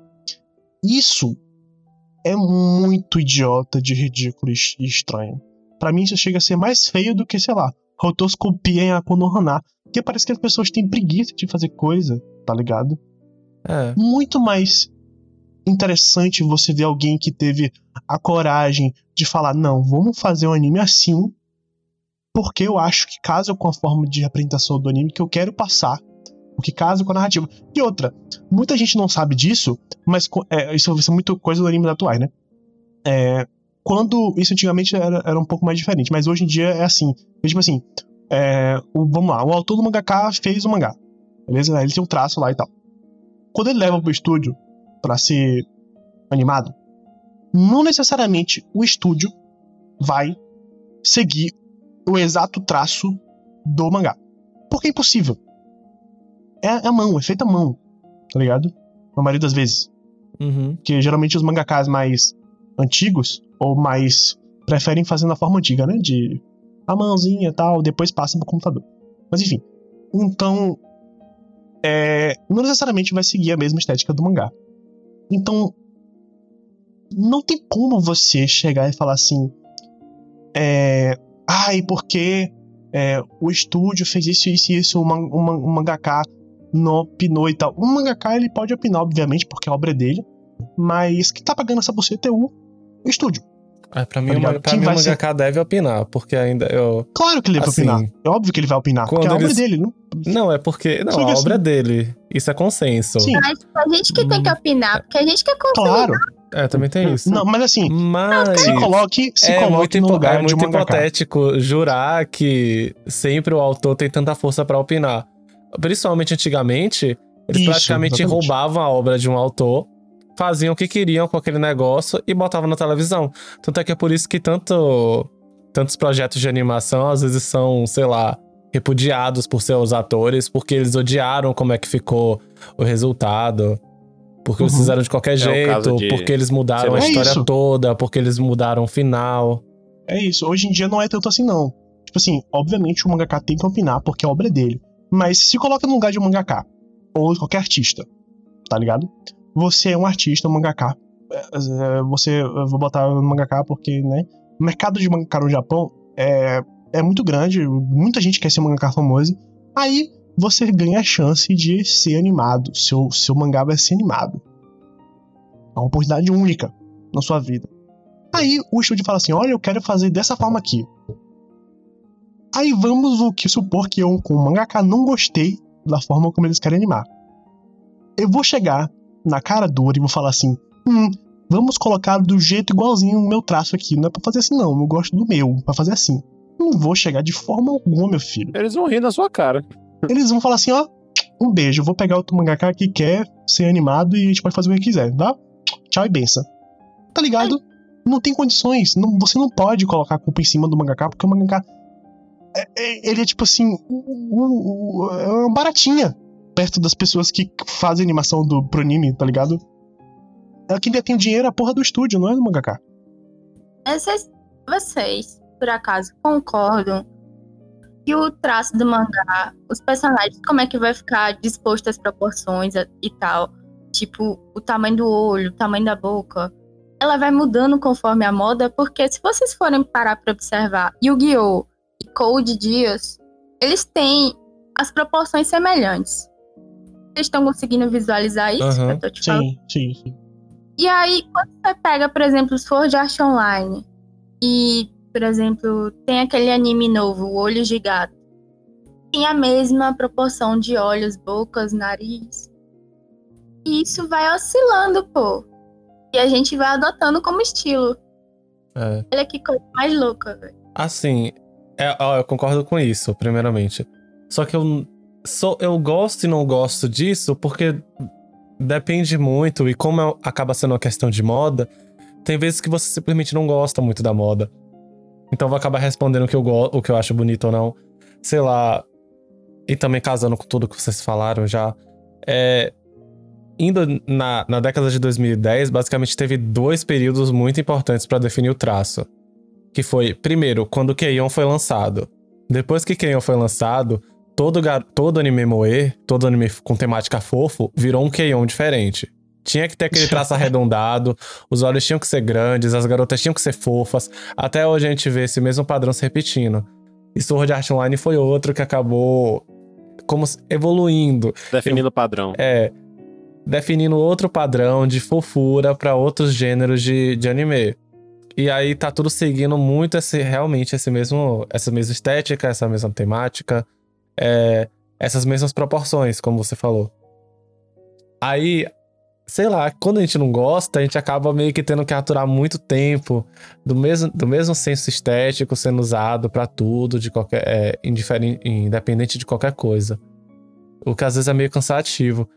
Speaker 1: Isso é muito idiota de ridículo e estranho. Pra mim, isso chega a ser mais feio do que, sei lá, rotoscopia em Akonohana. Porque parece que as pessoas têm preguiça de fazer coisa, tá ligado?
Speaker 2: É.
Speaker 1: muito mais interessante você ver alguém que teve a coragem de falar: não, vamos fazer um anime assim, porque eu acho que casa com a forma de apresentação do anime que eu quero passar. Porque casa com a narrativa. E outra, muita gente não sabe disso, mas é, isso é muito coisa do anime atuais, né? É, quando isso antigamente era, era um pouco mais diferente, mas hoje em dia é assim. É tipo assim, é, o- vamos lá, o autor do mangaka fez o mangá. Beleza? Ele tem um traço lá e tal quando ele leva pro estúdio pra ser animado, não necessariamente o estúdio vai seguir o exato traço do mangá. Porque é impossível. É, é a mão, é feita à mão, tá ligado? Na maioria das vezes.
Speaker 2: Uhum.
Speaker 1: Porque geralmente os mangakas mais antigos, ou mais. preferem fazer na forma antiga, né? De a mãozinha e tal, depois passa pro computador. Mas enfim. Então. É, não necessariamente vai seguir a mesma estética do mangá. Então. Não tem como você chegar e falar assim. É. Ai, porque é, o estúdio fez isso, isso e isso, o, man, o, man, o mangaka não opinou e tal. O mangaka ele pode opinar, obviamente, porque a obra é dele. Mas quem tá pagando essa buceta é o estúdio.
Speaker 2: É, pra mim,
Speaker 1: Tá ligado?
Speaker 2: pra
Speaker 1: Quem
Speaker 2: mim o
Speaker 1: vai ser-
Speaker 2: mangaka deve opinar, porque ainda eu.
Speaker 1: Claro que ele vai
Speaker 2: Assim,
Speaker 1: opinar. É óbvio que ele vai opinar. Porque
Speaker 2: quando
Speaker 1: a obra
Speaker 2: eles-
Speaker 1: é dele, não?
Speaker 2: Não, é porque. Não,
Speaker 1: Chega
Speaker 2: a obra é
Speaker 1: assim.
Speaker 2: dele. Isso é consenso.
Speaker 1: Sim,
Speaker 3: Mas a gente que tem que opinar, porque a gente que é consumidor.
Speaker 1: claro.
Speaker 2: É, também tem isso.
Speaker 1: Não, mas assim,
Speaker 2: Mas.
Speaker 1: se coloque, se
Speaker 2: é
Speaker 1: coloque
Speaker 2: muito,
Speaker 1: no lugar
Speaker 2: é
Speaker 1: de um
Speaker 2: muito
Speaker 1: mangaka.
Speaker 2: hipotético jurar que sempre o autor tem tanta força pra opinar. Principalmente antigamente, eles
Speaker 1: Isso,
Speaker 2: praticamente
Speaker 1: exatamente.
Speaker 2: roubavam a obra de um autor, faziam o que queriam com aquele negócio e botavam na televisão. Tanto é que é por isso que tanto, tantos projetos de animação às vezes são, sei lá, repudiados por seus atores, porque eles odiaram como é que ficou o resultado. Porque eles
Speaker 1: Uhum.
Speaker 2: fizeram de qualquer
Speaker 4: É
Speaker 2: jeito,
Speaker 4: de-
Speaker 2: porque eles mudaram a
Speaker 1: É
Speaker 2: história
Speaker 1: isso.
Speaker 2: toda, porque eles mudaram o final.
Speaker 1: É isso. Hoje em dia não é tanto assim, não. Tipo assim, obviamente o mangaka tem que opinar porque a obra é dele. Mas se coloca no lugar de um mangaka. Ou de qualquer artista. Tá ligado? Você é um artista, um mangaka. É, é, Você. Eu vou botar mangaka porque, né? O mercado de mangaka no Japão é, é muito grande. Muita gente quer ser mangaka famoso. Aí você ganha a chance de ser animado. Seu, seu mangá vai ser animado. É uma oportunidade única na sua vida. Aí o estúdio fala assim: olha, eu quero fazer dessa forma aqui. Aí vamos o que supor que eu, com o mangaka, não gostei da forma como eles querem animar. Eu vou chegar na cara dura e vou falar assim: hum, vamos colocar do jeito igualzinho o meu traço aqui. Não é pra fazer assim, não. Eu gosto do meu, pra fazer assim. Não vou chegar de forma alguma, meu filho.
Speaker 4: Eles vão rir na sua cara.
Speaker 1: Eles vão falar assim: ó, um beijo, vou pegar outro mangaka que quer ser animado e a gente pode fazer o que quiser, tá? Tchau e benção. Tá ligado? Não tem condições. Não, você não pode colocar a culpa em cima do mangaka, porque o mangaka. É, é, ele é tipo assim. É uma baratinha perto das pessoas que fazem animação do, pro anime, tá ligado? É quem o dinheiro é a porra do estúdio, não é do mangaka.
Speaker 3: Vocês, vocês, por acaso, concordam que o traço do mangá, os personagens, como é que vai ficar disposto as proporções e tal? Tipo, o tamanho do olho, o tamanho da boca. Ela vai mudando conforme a moda, porque se vocês forem parar pra observar Yu-Gi-Oh! E Code Geass, eles têm as proporções semelhantes. Vocês estão conseguindo visualizar isso?
Speaker 1: Uhum. Sim, sim, sim.
Speaker 3: E aí, quando você pega, por exemplo, os Sword Art Online e, por exemplo, tem aquele anime novo, o Olho de Gato, tem a mesma proporção de olhos, bocas, nariz. E isso vai oscilando, pô. E a gente vai adotando como estilo.
Speaker 2: É.
Speaker 3: Olha que coisa mais louca, velho.
Speaker 2: Assim, é, ó, eu concordo com isso, primeiramente. Só que eu, sou, eu gosto e não gosto disso porque depende muito, e como é- acaba sendo uma questão de moda, tem vezes que você simplesmente não gosta muito da moda. Então eu vou acabar respondendo o que eu, o que eu acho bonito ou não. Sei lá. E também casando com tudo que vocês falaram já. É, indo na, na década de 2010, basicamente teve dois períodos muito importantes para definir o traço. Que foi, primeiro, quando o Keion foi lançado. Depois que Keion foi lançado, todo, todo anime moe, todo anime com temática fofo, virou um Keion diferente. Tinha que ter aquele traço arredondado, os olhos tinham que ser grandes, as garotas tinham que ser fofas. Até hoje a gente vê esse mesmo padrão se repetindo. E Sword Art Online foi outro que acabou como evoluindo.
Speaker 4: Definindo o padrão.
Speaker 2: É, definindo outro padrão de fofura pra outros gêneros de, de anime. E aí tá tudo seguindo muito esse, realmente esse mesmo, essa mesma estética, essa mesma temática, é, essas mesmas proporções, como você falou. Aí, sei lá, quando a gente não gosta, a gente acaba meio que tendo que aturar muito tempo do mesmo, do mesmo senso estético sendo usado pra tudo, de qualquer, é, independente de qualquer coisa. O que às vezes é meio cansativo.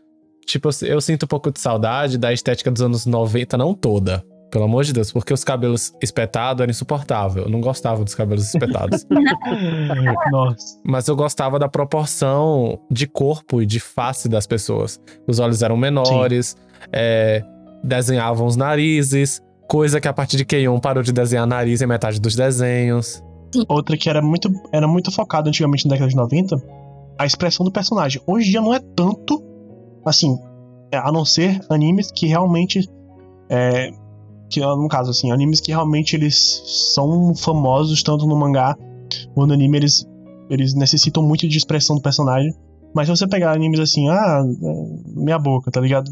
Speaker 2: Tipo, eu, eu sinto um pouco de saudade da estética dos anos 90, não toda. Pelo amor de Deus, porque os cabelos espetados eram insuportável. Eu não gostava dos cabelos espetados.
Speaker 1: Nossa.
Speaker 2: Mas eu gostava da proporção de corpo e de face das pessoas. Os olhos eram menores, é, desenhavam os narizes, coisa que a partir de Keion parou de desenhar nariz em metade dos desenhos.
Speaker 1: Outra que era muito, era muito focada antigamente na década de 90, a expressão do personagem. Hoje em dia não é tanto, assim, é, a não ser animes que realmente. É, que, no caso, assim, animes que realmente eles são famosos, tanto no mangá quanto no anime, eles, eles necessitam muito de expressão do personagem. Mas se você pegar animes assim, ah, é, minha boca, tá ligado?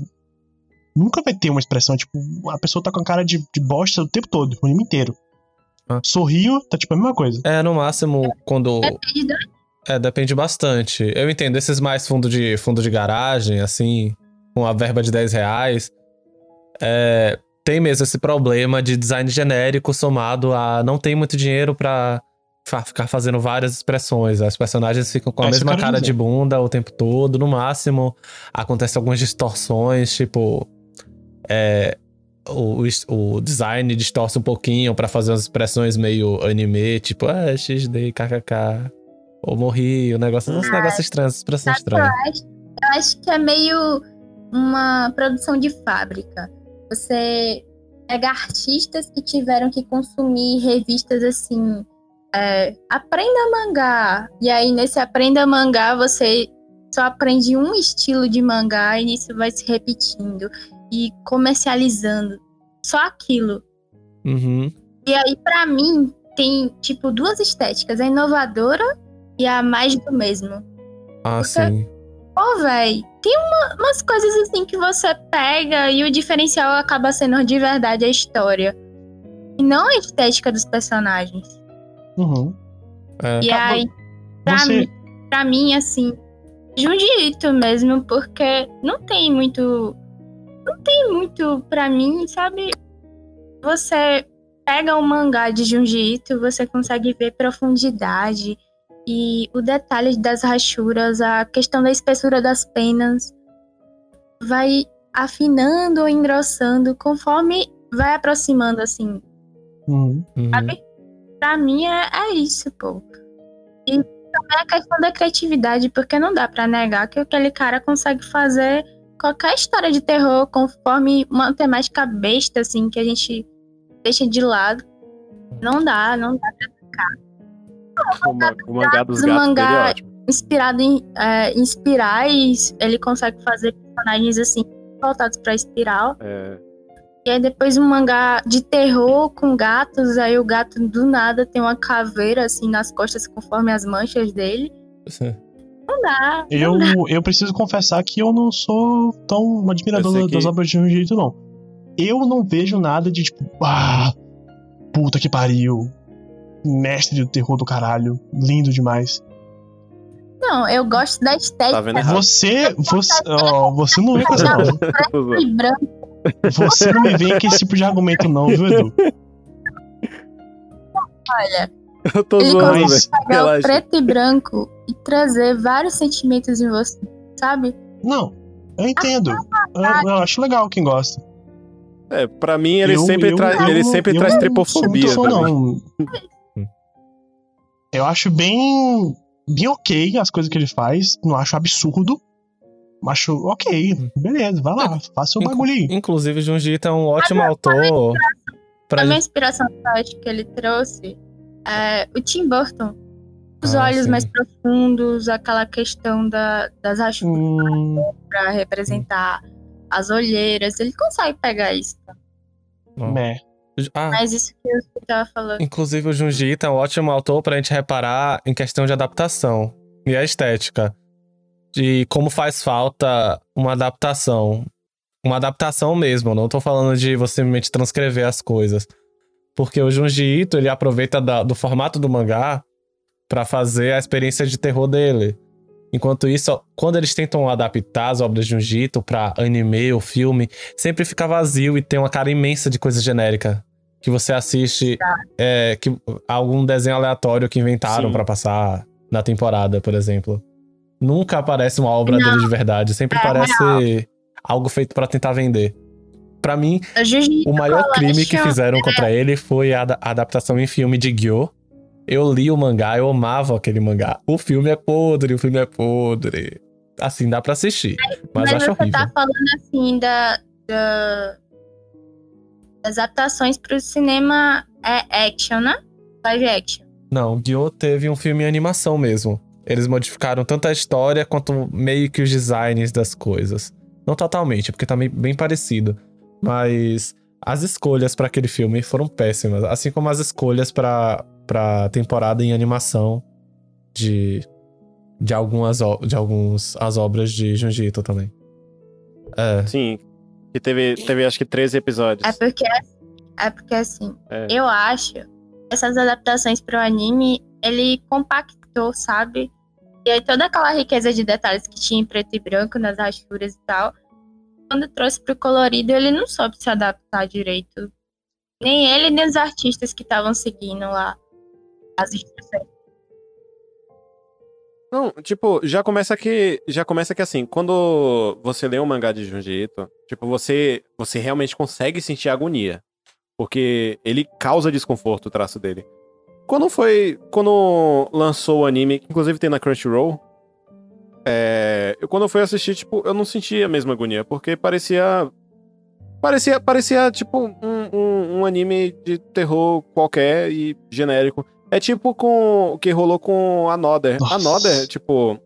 Speaker 1: Nunca vai ter uma expressão, tipo, a pessoa tá com a cara de, de bosta o tempo todo, o anime inteiro.
Speaker 2: Ah.
Speaker 1: Sorriu, tá tipo a mesma coisa.
Speaker 2: É, no máximo, quando.
Speaker 3: Depende da
Speaker 2: É, depende bastante. Eu entendo, esses mais fundo de, fundo de garagem, assim, com a verba de 10 reais, é, tem mesmo esse problema de design genérico somado a não tem muito dinheiro pra fa- ficar fazendo várias expressões. As personagens ficam com a
Speaker 1: É
Speaker 2: mesma
Speaker 1: quero
Speaker 2: cara
Speaker 1: dizer.
Speaker 2: de bunda o tempo todo. No máximo, acontecem algumas distorções, tipo. É, o, o- design distorce um pouquinho pra fazer umas expressões meio anime, tipo, ah, XD, kkk. Ou morri, o negócio, uns negócios estranhos, expressão
Speaker 3: que eu
Speaker 2: estranha.
Speaker 3: acho? Eu acho que é meio uma produção de fábrica. Você pega artistas que tiveram que consumir revistas assim. é, aprenda mangá. E aí, nesse aprenda mangá, você só aprende um estilo de mangá e nisso vai se repetindo e comercializando. Só aquilo.
Speaker 2: Uhum.
Speaker 3: E aí, pra mim, tem tipo duas estéticas: a inovadora e a mais do mesmo.
Speaker 2: Ah,
Speaker 3: Porque-
Speaker 2: sim.
Speaker 3: Pô, véi, tem uma- umas coisas assim que você pega e o diferencial acaba sendo de verdade a história. E não a estética dos personagens.
Speaker 1: Uhum.
Speaker 2: É.
Speaker 3: E aí, pra,
Speaker 1: Você.
Speaker 3: mim, pra mim, assim, Jundiito mesmo, porque não tem muito. Não tem muito pra mim, sabe? Você pega um mangá de Junji Ito, você consegue ver profundidade E o detalhe das rachuras, a questão da espessura das penas, vai afinando ou engrossando conforme vai aproximando, assim.
Speaker 1: Uhum.
Speaker 2: Uhum.
Speaker 3: Sabe? Pra mim é, é isso, pô. E também a questão da criatividade, porque não dá pra negar que aquele cara consegue fazer qualquer história de terror conforme uma temática besta, assim, que a gente deixa de lado. Não dá, não dá pra
Speaker 4: O, ma- o mangá dos
Speaker 3: O
Speaker 4: gatos
Speaker 3: mangá-
Speaker 4: dele é ótimo.
Speaker 3: inspirado em é, inspirar e ele consegue fazer personagens assim voltados pra espiral.
Speaker 4: É,
Speaker 3: E aí depois um mangá de terror com gatos, aí o gato do nada tem uma caveira assim nas costas conforme as manchas dele. Não dá.
Speaker 1: Eu, eu preciso confessar que eu não sou tão admirador da- das
Speaker 4: que-
Speaker 1: obras de Junjito, não. Eu não vejo nada de tipo, ah, puta que pariu. Mestre do terror do caralho. Lindo demais.
Speaker 3: Não, eu gosto da
Speaker 4: Tá
Speaker 3: estética
Speaker 4: errado.
Speaker 1: Você. Você, ó, você não vem com essa, não.
Speaker 3: e branco.
Speaker 1: Você não me vem com esse tipo de argumento, não, viu, Edu?
Speaker 3: Olha,
Speaker 4: Eu tô
Speaker 3: ele
Speaker 4: zoando,
Speaker 3: consegue pegar o
Speaker 4: Relaxa.
Speaker 3: preto e branco e trazer vários sentimentos em você, sabe?
Speaker 1: Não, eu entendo. Eu, eu acho legal quem gosta.
Speaker 4: É, pra mim, ele
Speaker 1: Eu-
Speaker 4: sempre,
Speaker 1: eu-
Speaker 4: tra- ele
Speaker 1: eu-
Speaker 4: sempre
Speaker 1: eu
Speaker 4: traz
Speaker 1: não
Speaker 4: tripofobia. também.
Speaker 1: não. Eu acho bem. bem ok as coisas que ele faz. Não acho absurdo. Acho ok. Beleza, vai lá, faça o bagulho aí.
Speaker 2: Inclusive, Junji é um ótimo autor. Pra
Speaker 3: A minha inspiração forte que ele trouxe é o Tim Burton. Os
Speaker 2: Ah,
Speaker 3: olhos
Speaker 2: sim.
Speaker 3: mais profundos, aquela questão da, das rachuras
Speaker 1: Hum,
Speaker 3: pra representar as olheiras. Ele consegue pegar isso.
Speaker 2: Ó.
Speaker 1: né.
Speaker 2: Ah,
Speaker 3: Mas isso que eu tava falando.
Speaker 2: Inclusive, o Junji é um ótimo autor pra gente reparar em questão de adaptação e a estética. De como faz falta uma adaptação. Uma adaptação mesmo, não tô falando de você simplesmente transcrever as coisas. Porque o Junji Ito, ele aproveita da- do formato do mangá pra fazer a experiência de terror dele. Enquanto isso, quando eles tentam adaptar as obras de Junji Ito pra anime ou filme, sempre fica vazio e tem uma cara imensa de coisa genérica. Que você assiste é, que, algum desenho aleatório que inventaram pra passar na temporada, por exemplo. Nunca aparece uma obra dele de verdade, sempre
Speaker 3: É
Speaker 2: parece algo feito pra tentar vender. Pra mim,
Speaker 3: O
Speaker 2: maior crime que fizeram contra ele foi a, a adaptação em filme de Gyo. Eu li o mangá, eu amava aquele mangá. O filme é podre, o filme é podre. Assim, dá pra assistir, mas,
Speaker 3: Mas,
Speaker 2: acho
Speaker 3: você
Speaker 2: horrível.
Speaker 3: tá falando assim da, da- das adaptações pro cinema é action, né? Live action.
Speaker 2: Não, Gyo teve um filme em animação mesmo. Eles modificaram tanto a história quanto meio que os designs das coisas. Não totalmente, porque tá bem parecido. Mas as escolhas pra aquele filme foram péssimas. Assim como as escolhas pra, pra temporada em animação de, de algumas o- de alguns as obras de Junji Ito também. É.
Speaker 4: Sim. Que teve, teve acho que 13 episódios.
Speaker 3: É porque, é porque assim,
Speaker 4: É.
Speaker 3: eu acho essas adaptações pro anime, ele compactou, sabe? E aí toda aquela riqueza de detalhes que tinha em preto e branco nas rachuras e tal, quando trouxe pro colorido, ele não soube se adaptar direito. Nem ele, nem os artistas que estavam seguindo lá as instruções.
Speaker 4: Não, tipo, já começa que já começa que assim, quando você lê um mangá de Junji Ito, tipo, você você realmente consegue sentir agonia, porque ele causa desconforto o traço dele. Quando foi, quando lançou o anime, que inclusive tem na Crunchyroll, é, eu quando eu fui assistir, tipo, eu não sentia a mesma agonia, porque parecia parecia parecia tipo um, um, um anime de terror qualquer e genérico. É tipo com o que rolou com Another.
Speaker 1: Nossa.
Speaker 4: Another, tipo.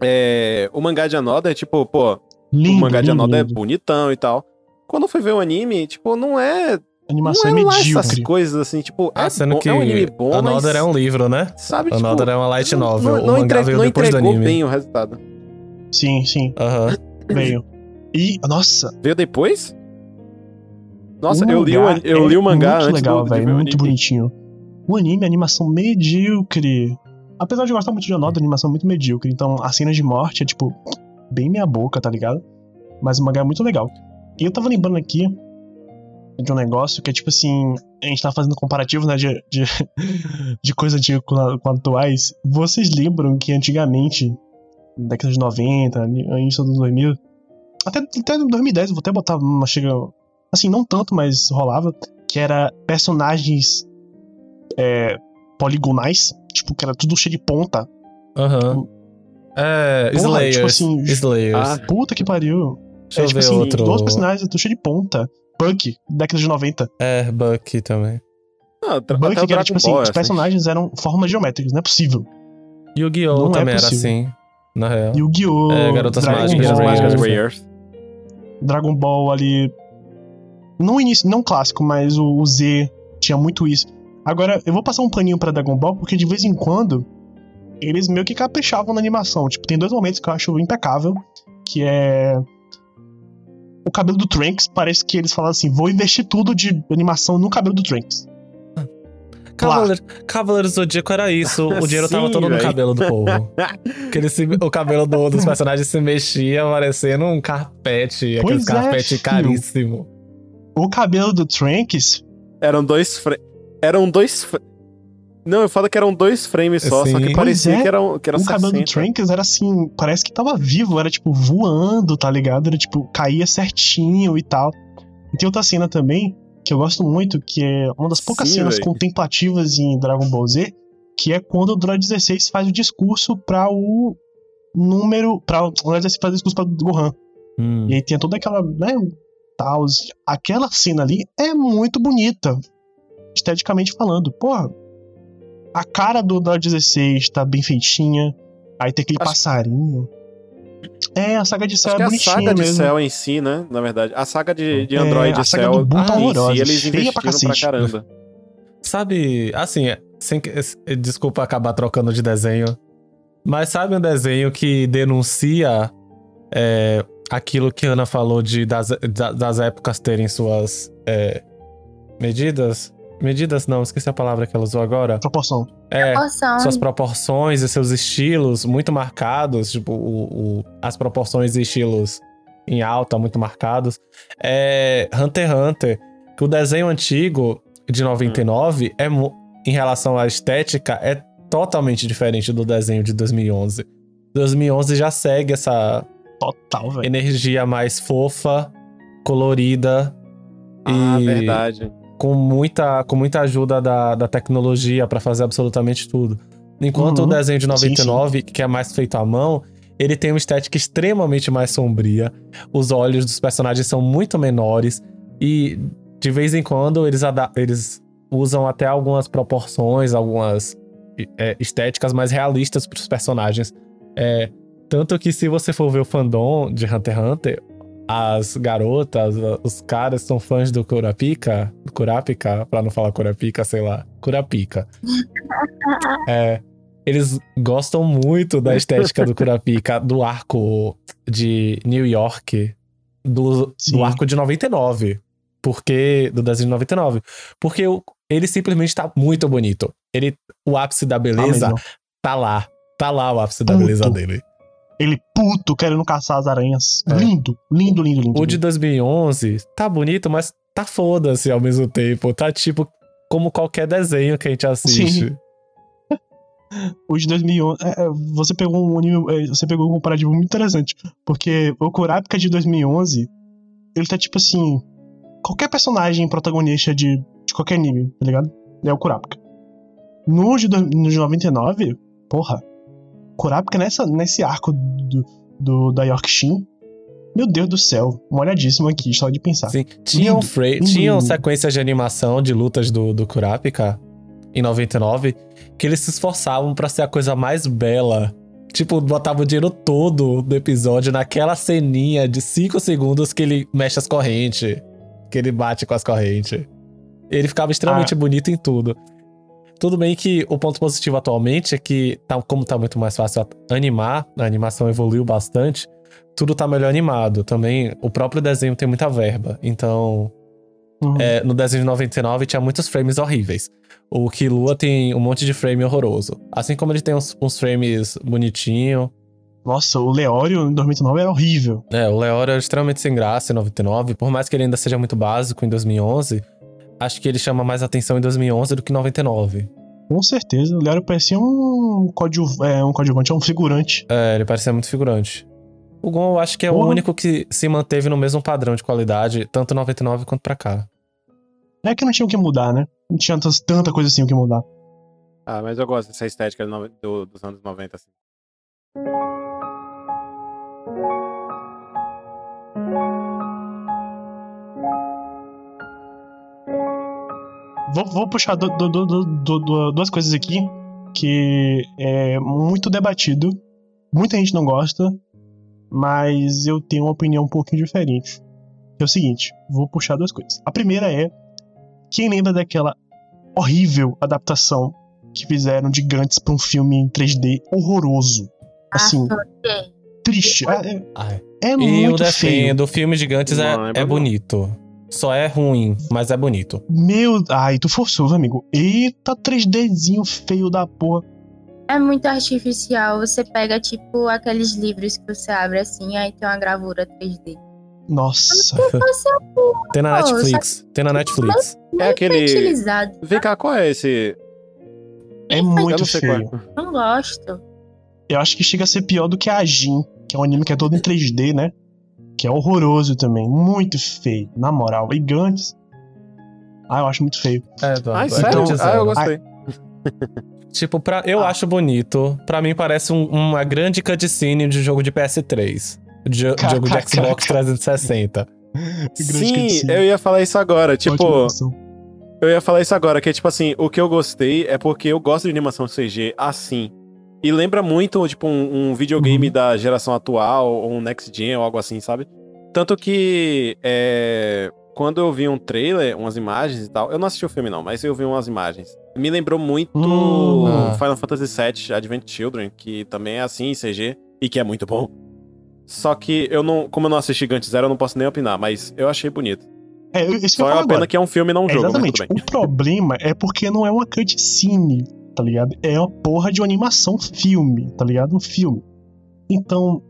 Speaker 4: É, o mangá de Another, tipo, pô,
Speaker 1: Lindo,
Speaker 4: o mangá de
Speaker 1: lindo,
Speaker 4: Another é
Speaker 1: lindo.
Speaker 4: bonitão e tal. Quando eu fui ver o anime, tipo, não é.
Speaker 1: A animação
Speaker 4: não
Speaker 1: é
Speaker 4: é lá essas
Speaker 1: medíocre.
Speaker 4: coisas assim, tipo,
Speaker 2: Ah,
Speaker 4: é,
Speaker 2: sendo
Speaker 4: bom-
Speaker 2: que
Speaker 4: é um anime bom,
Speaker 2: Another
Speaker 4: mas,
Speaker 2: é um livro, né?
Speaker 4: sabe, tipo,
Speaker 2: Another é uma light novel.
Speaker 4: Não,
Speaker 2: o
Speaker 4: não,
Speaker 2: mangá
Speaker 4: entre-
Speaker 2: veio
Speaker 4: não
Speaker 2: depois do
Speaker 4: entregou
Speaker 2: anime.
Speaker 4: bem o resultado.
Speaker 1: Sim, sim,
Speaker 2: Aham.
Speaker 1: veio. E, nossa,
Speaker 4: Veio depois? Nossa,
Speaker 1: o
Speaker 4: eu li o, eu li
Speaker 1: é
Speaker 4: o mangá
Speaker 1: muito
Speaker 4: antes
Speaker 1: legal,
Speaker 4: do, de
Speaker 1: velho,
Speaker 4: o
Speaker 1: muito
Speaker 4: anime.
Speaker 1: bonitinho. O anime, a animação medíocre. Apesar de eu gostar muito de Another, a animação é muito medíocre. Então, as cenas de morte é, tipo, bem minha boca, tá ligado? Mas o mangá é muito legal. E eu tava lembrando aqui de um negócio que é tipo assim. A gente tá fazendo comparativo, né? De, de, de coisa antiga com, a- com atuais. Vocês lembram que antigamente, na década de 90, início dos 2000, até, até 2010, eu vou até botar uma chega. Assim, não tanto, mas rolava. Que era personagens é, poligonais. Tipo, que era tudo cheio de ponta.
Speaker 2: Aham. É,
Speaker 1: Porra,
Speaker 2: Slayers.
Speaker 1: tipo assim,
Speaker 2: Slayers.
Speaker 4: Ah,
Speaker 1: Puta que pariu.
Speaker 2: Deixa
Speaker 1: é
Speaker 2: eu
Speaker 1: tipo
Speaker 2: ver
Speaker 1: assim,
Speaker 2: outro.
Speaker 1: dois personagens tudo cheio de ponta. Buck, década de 90.
Speaker 2: É, Bucky também.
Speaker 4: não, tra-
Speaker 1: Buck, que era tipo assim,
Speaker 4: Ball é
Speaker 1: os
Speaker 4: assim.
Speaker 1: personagens eram formas geométricas, não é possível.
Speaker 2: Yu-Gi-Oh!
Speaker 1: É
Speaker 2: também era
Speaker 1: possível.
Speaker 2: assim, na real.
Speaker 1: Yu-Gi-Oh!
Speaker 2: É, Garotas
Speaker 1: Dragon
Speaker 2: Mágicas,
Speaker 1: Ball,
Speaker 2: Rangers,
Speaker 4: Grey Earth.
Speaker 1: Dragon Ball ali. Não início, não clássico, mas o, o Z tinha muito isso. Agora, eu vou passar um paninho pra Dragon Ball, porque de vez em quando eles meio que caprichavam na animação. Tipo, tem dois momentos que eu acho impecável, que é. O cabelo do Trunks, parece que eles falam assim: vou investir tudo de animação no cabelo do Trunks.
Speaker 2: Cavaleiro, Cavaleiro Zodíaco era isso. O dinheiro tava
Speaker 4: Sim,
Speaker 2: todo no
Speaker 4: véi.
Speaker 2: cabelo do povo. que ele se- o cabelo do- dos personagens se mexia parecendo um carpete.
Speaker 1: Pois
Speaker 2: aquele
Speaker 1: é,
Speaker 2: carpete
Speaker 1: filho.
Speaker 2: caríssimo.
Speaker 1: O cabelo do Trunks
Speaker 4: Eram dois fra... Eram dois. Não, eu falo que eram dois frames só, só
Speaker 2: Sim.
Speaker 4: que parecia
Speaker 1: é,
Speaker 4: que eram, que eram
Speaker 1: o cabelo
Speaker 4: 60.
Speaker 1: do Trunks era assim, parece que tava vivo, era tipo voando, tá ligado? Era tipo, caía certinho e tal. E tem outra cena também que eu gosto muito, que é uma das poucas
Speaker 4: Sim,
Speaker 1: cenas
Speaker 4: véi.
Speaker 1: contemplativas em Dragon Ball Z, que é quando o Droid 16 faz o discurso pra o número. Pra, o Droid 16 faz o discurso pra Gohan.
Speaker 2: Hum.
Speaker 1: E aí tem toda aquela, né, tal. Aquela cena ali é muito bonita, esteticamente falando. Porra, a cara do Droid 16 tá bem feitinha. Aí tem aquele
Speaker 4: Acho-
Speaker 1: passarinho. É, a saga de céu
Speaker 4: Acho que
Speaker 1: é
Speaker 4: a
Speaker 1: bonitinha
Speaker 4: saga de
Speaker 1: mesmo.
Speaker 4: Cell em si, né? Na verdade. A saga de, de
Speaker 1: É,
Speaker 4: Android
Speaker 1: a
Speaker 4: e
Speaker 1: saga
Speaker 4: Cell
Speaker 1: do
Speaker 4: em
Speaker 1: horrorosa,
Speaker 4: si, eles
Speaker 1: pra
Speaker 4: investiram pra,
Speaker 1: cacete.
Speaker 4: caramba.
Speaker 2: Sabe, assim, sem que- desculpa acabar trocando de desenho, mas sabe um desenho que denuncia é, aquilo que a Ana falou de das, da- das épocas terem suas é, medidas? Medidas não, esqueci a palavra que ela usou agora.
Speaker 1: Proporção.
Speaker 2: É,
Speaker 3: Proporção.
Speaker 2: suas proporções e seus estilos muito marcados, tipo, o, o- as proporções e estilos em alta muito marcados. É Hunter x Hunter, que o desenho antigo de 99 é em relação à estética é totalmente diferente do desenho de 2011. 2011 já segue essa
Speaker 1: Total, velho.
Speaker 2: energia mais fofa, colorida
Speaker 4: Ah,
Speaker 2: e
Speaker 4: verdade.
Speaker 2: Com muita, com muita ajuda da, da tecnologia pra fazer absolutamente tudo. Enquanto
Speaker 1: Uhum.
Speaker 2: o desenho de
Speaker 1: Sim,
Speaker 2: 99, que é mais feito à mão, ele tem uma estética extremamente mais sombria. Os olhos dos personagens são muito menores e de vez em quando eles, eles usam até algumas proporções, algumas é, estéticas mais realistas pros personagens. É, tanto que se você for ver o fandom de Hunter x Hunter, as garotas, os caras são fãs do Kurapika, do Kurapika, pra não falar Kurapika, sei lá, Kurapika. É, eles gostam muito da estética do Kurapika, do arco de New York, do,
Speaker 1: Sim.
Speaker 2: do arco de 99. Porque. Do desenho de 99. Porque o- ele simplesmente tá muito bonito. Ele, o ápice da
Speaker 1: Ah,
Speaker 2: beleza
Speaker 1: mesmo.
Speaker 2: tá lá. Tá lá o ápice da beleza dele.
Speaker 1: Ele puto querendo caçar as aranhas.
Speaker 2: É.
Speaker 1: Lindo, lindo, lindo, lindo.
Speaker 2: O de 2011 tá bonito, mas tá foda-se ao mesmo tempo. Tá tipo como qualquer desenho que a gente assiste.
Speaker 1: O de 2011. é, é, você pegou um anime. é, Você pegou um comparativo muito interessante. Porque o Kurapika de 2011. Ele tá tipo assim. Qualquer personagem protagonista de, de qualquer anime, tá ligado? É o Kurapika. No de, no de 99, porra. Kurapika nessa, nesse arco do, do, da Yorkshin. Meu Deus do céu. Molhadíssimo aqui, só de pensar.
Speaker 2: Sim, tinham,
Speaker 1: Lindo,
Speaker 2: fra-
Speaker 1: lindo,
Speaker 2: tinham sequências de animação de lutas do, do Kurapika em 99 que eles se esforçavam pra ser a coisa mais bela. Tipo, botavam o dinheiro todo do episódio naquela ceninha de 5 segundos que ele mexe as correntes, que ele bate com as correntes. Ele ficava extremamente bonito em tudo. Tudo bem que o ponto positivo atualmente é que, tá- como tá muito mais fácil animar, a animação evoluiu bastante, tudo tá melhor animado. Também o próprio desenho tem muita verba. Então,
Speaker 1: Uhum.
Speaker 2: é, no desenho de 99 tinha muitos frames horríveis. O Killua tem um monte de frame horroroso. Assim como ele tem uns, uns frames bonitinho.
Speaker 1: Nossa, o Leório em 2009 era horrível.
Speaker 2: É, o Leório era extremamente sem graça em 99, por mais que ele ainda seja muito básico em 2011, acho que ele chama mais atenção em 2011 do que 99.
Speaker 1: Com certeza, o Leório parecia um coadjuvante, é, um coadjuvante, é um figurante.
Speaker 2: É, ele parecia muito figurante. O Gon eu acho que é
Speaker 1: Porra.
Speaker 2: o único que se manteve no mesmo padrão de qualidade, tanto 99 quanto pra cá.
Speaker 1: É que não tinha o que mudar, né? Não tinha tantas- tanta coisa assim o que mudar.
Speaker 4: Ah, mas eu gosto dessa estética do- do- dos anos 90, assim.
Speaker 1: Vou, vou puxar du- du- du- duas coisas aqui que é muito debatido. Muita gente não gosta, mas eu tenho uma opinião um pouquinho diferente. É o seguinte, vou puxar duas coisas. A primeira é quem lembra daquela horrível adaptação que fizeram de Gantz pra um filme em 3D horroroso. Assim,
Speaker 3: Ah,
Speaker 1: triste. É, é- é
Speaker 2: E eu
Speaker 1: muito feio.
Speaker 2: defendo, o filme Gigantes é,
Speaker 4: Não, é
Speaker 2: é
Speaker 4: bonito.
Speaker 2: Só é ruim, mas é bonito.
Speaker 1: Meu. Ai, tu forçou, amigo. Eita, 3Dzinho feio da porra.
Speaker 3: É muito artificial. Você pega, tipo, aqueles livros que você abre assim, aí tem uma gravura 3D.
Speaker 1: Nossa.
Speaker 2: Tem na Netflix. Tem na Netflix.
Speaker 4: É aquele.
Speaker 3: utilizado.
Speaker 4: Vem cá, qual é esse?
Speaker 1: É muito
Speaker 4: não sei qual
Speaker 1: feio.
Speaker 4: é.
Speaker 3: Não gosto.
Speaker 1: Eu acho que chega a ser pior do que a Jin, que é um anime que é todo em 3D, né? Que é horroroso também. Muito feio, na moral. E Gantz. Ah, eu acho muito feio.
Speaker 2: É, Eduardo.
Speaker 4: Ai,
Speaker 2: é
Speaker 4: sério?
Speaker 2: Gigantes
Speaker 4: ah, eu
Speaker 2: zero.
Speaker 4: gostei.
Speaker 2: Tipo, pra, eu
Speaker 1: Ah.
Speaker 2: acho bonito. Pra mim parece um- uma grande cutscene de jogo de PS3. De, jogo de. Xbox 360.
Speaker 4: Sim, eu ia falar isso agora. Tipo, eu ia falar isso agora, que é tipo assim, o que eu gostei é porque eu gosto de animação CG assim. E lembra muito, tipo, um, um videogame
Speaker 1: Uhum.
Speaker 4: da geração atual, ou um Next Gen, ou algo assim, sabe? Tanto que, é, quando eu vi um trailer, umas imagens e tal, eu não assisti o filme não, mas eu vi umas imagens. Me lembrou muito
Speaker 1: Hum.
Speaker 2: Ah.
Speaker 4: Final Fantasy VII Advent Children, que também é assim em CG, e que é muito bom. Só que eu não, como eu não assisti Gantz Zero, eu não posso nem opinar, mas eu achei bonito.
Speaker 1: É, isso
Speaker 4: Só é uma pena que é um filme e não um
Speaker 1: É,
Speaker 4: jogo,
Speaker 1: exatamente. O problema é porque não é uma cutscene, tá ligado? É uma porra de uma animação filme, tá ligado? Um filme. Então,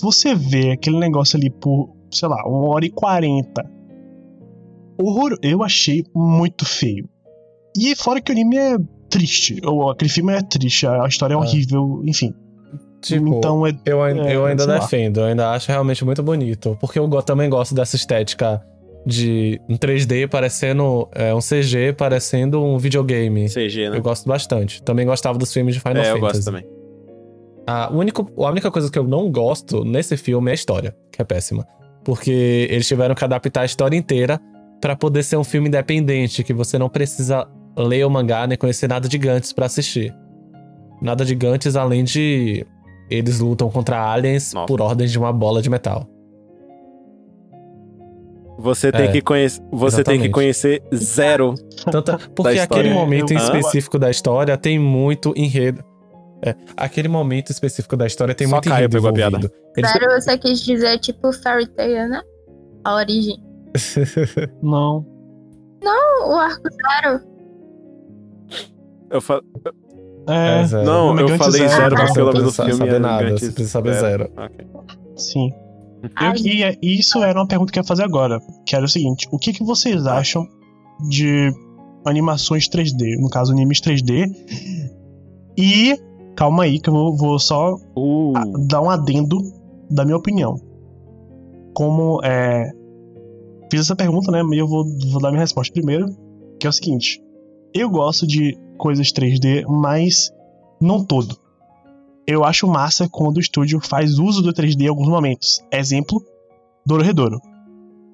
Speaker 1: você vê aquele negócio ali por, sei lá, uma hora e quarenta. Horror, eu achei muito feio. E fora que o anime é triste, ou aquele filme é triste, a história é
Speaker 2: Ah.
Speaker 1: horrível, enfim.
Speaker 2: Tipo,
Speaker 1: então é.
Speaker 2: eu,
Speaker 1: é,
Speaker 2: eu ainda defendo. Eu ainda acho realmente muito bonito. Porque eu também gosto dessa estética de um 3D parecendo é, um CG, parecendo um videogame.
Speaker 4: CG, né?
Speaker 2: Eu gosto bastante. Também gostava dos filmes de Final
Speaker 4: é, eu
Speaker 2: Fantasy.
Speaker 4: gosto também.
Speaker 2: A, o único, a única coisa que eu não gosto nesse filme é a história, que é péssima. Porque eles tiveram que adaptar a história inteira pra poder ser um filme independente, que você não precisa ler o mangá nem conhecer nada de Gantz pra assistir. Nada de Gantz além de eles lutam contra aliens
Speaker 4: Nossa.
Speaker 2: por ordem de uma bola de metal.
Speaker 4: Você tem
Speaker 2: É,
Speaker 4: que conhecer, você tem que
Speaker 2: exatamente.
Speaker 4: conhecer zero.
Speaker 2: Tanta, porque
Speaker 4: história.
Speaker 2: aquele momento em específico da história tem muito enredo. É, aquele momento específico da história tem
Speaker 4: Só
Speaker 2: muito enredo
Speaker 4: pegou a piada.
Speaker 2: envolvido.
Speaker 3: Zero você quis dizer, tipo, Fairy Tail, né? A origem.
Speaker 1: Não.
Speaker 3: O arco zero.
Speaker 4: Eu fa...
Speaker 1: É,
Speaker 2: É, zero.
Speaker 4: Não, eu falei
Speaker 1: Zero,
Speaker 4: zero
Speaker 1: cara.
Speaker 4: porque o
Speaker 2: Você não
Speaker 4: filme
Speaker 2: sabe
Speaker 4: é
Speaker 2: nada, você precisa saber zero.
Speaker 4: Ok.
Speaker 1: sim. Eu, e isso era uma pergunta que eu ia fazer agora. Que era o seguinte: o que, que vocês acham de animações 3D? No caso, animes 3D. E. Calma aí, que eu vou, vou só
Speaker 4: Uh,
Speaker 1: dar um adendo da minha opinião. Como é. Fiz essa pergunta, né? E eu vou, vou dar minha resposta primeiro. Que é o seguinte: eu gosto de coisas 3D, mas não todo. Eu acho massa quando o estúdio faz uso do 3D em alguns momentos. Exemplo: Dororedoro.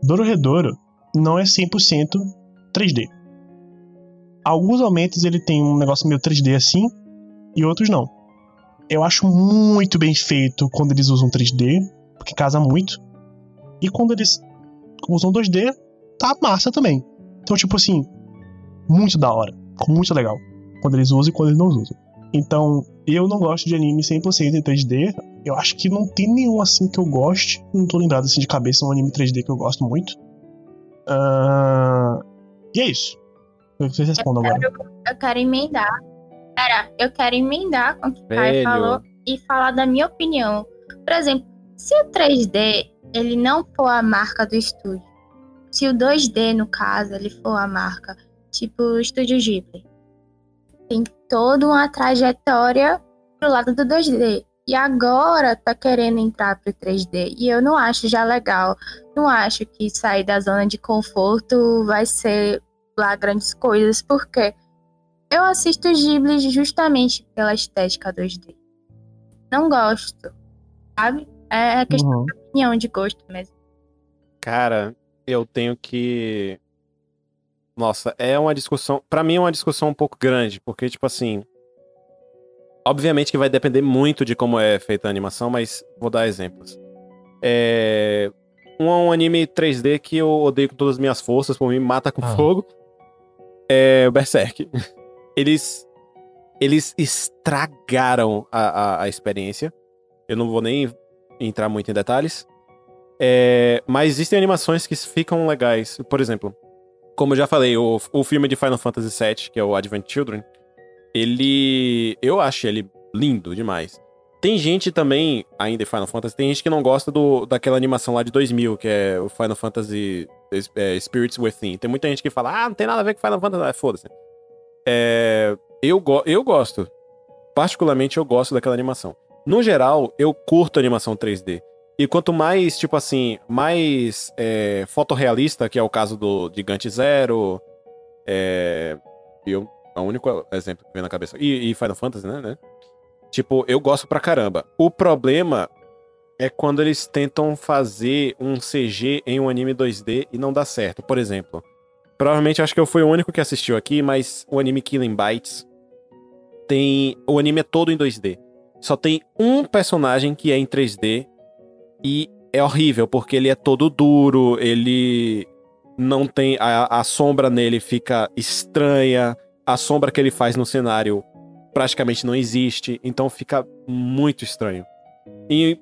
Speaker 1: Dororedoro não é 100% 3D. Alguns momentos ele tem um negócio meio 3D assim, e outros não. Eu acho muito bem feito quando eles usam 3D, porque casa muito. E quando eles usam 2D, tá massa também. Então, tipo assim, muito da hora. Ficou muito legal. Quando eles usam e quando eles não usam. Então, eu não gosto de anime 100% em 3D. Eu acho que não tem nenhum assim que eu goste. Não tô lembrado assim de cabeça um anime 3D que eu gosto muito. Ah, E é isso. Eu quero que vocês respondam agora.
Speaker 3: Eu quero emendar. Pera, eu quero emendar com o que o Caio falou. e falar da minha opinião. Por exemplo, se o 3D ele não for a marca do estúdio, se o 2D, no caso, ele for a marca, tipo o Estúdio Ghibli, tem toda uma trajetória pro lado do 2D. E agora tá querendo entrar pro 3D. E eu não acho já legal. Não acho que sair da zona de conforto vai ser lá grandes coisas, porque eu assisto Ghibli justamente pela estética 2D. Não gosto, sabe? É questão
Speaker 1: Uhum.
Speaker 3: de opinião, de gosto mesmo.
Speaker 4: Cara, eu tenho que. Nossa, é uma discussão. Pra mim é uma discussão um pouco grande, porque, tipo assim. Obviamente que vai depender muito de como é feita a animação, mas vou dar exemplos. É. Um, um anime 3D que eu odeio com todas as minhas forças, por mim, mata com
Speaker 2: Ah.
Speaker 4: fogo. É o Berserk. Eles. Eles estragaram a, a, a experiência. Eu não vou nem entrar muito em detalhes. É, mas existem animações que ficam legais. Por exemplo, como eu já falei, o, o filme de Final Fantasy VII, que é o Advent Children, ele. Eu acho ele lindo demais. Tem gente também, ainda em Final Fantasy, tem gente que não gosta do, daquela animação lá de 2000, que é o Final Fantasy é, Spirits Within. Tem muita gente que fala, ah, não tem nada a ver com Final Fantasy. Ah, foda-se. É, eu, go eu gosto. Particularmente, eu gosto daquela animação. No geral, eu curto animação 3D. E quanto mais, tipo assim, mais é, fotorrealista, que é o caso do Gigante Zero, é, eu, é o único exemplo que vem na cabeça. E, e Final Fantasy, né, né? Tipo, eu gosto pra caramba. O problema é quando eles tentam fazer um CG em um anime 2D e não dá certo. Por exemplo, provavelmente acho que eu fui o único que assistiu aqui, mas o anime Killing Bites tem. O anime é todo em 2D. Só tem um personagem que é em 3D e é horrível, porque ele é todo duro, ele não tem. A, a sombra nele fica estranha, a sombra que ele faz no cenário praticamente não existe, então fica muito estranho. E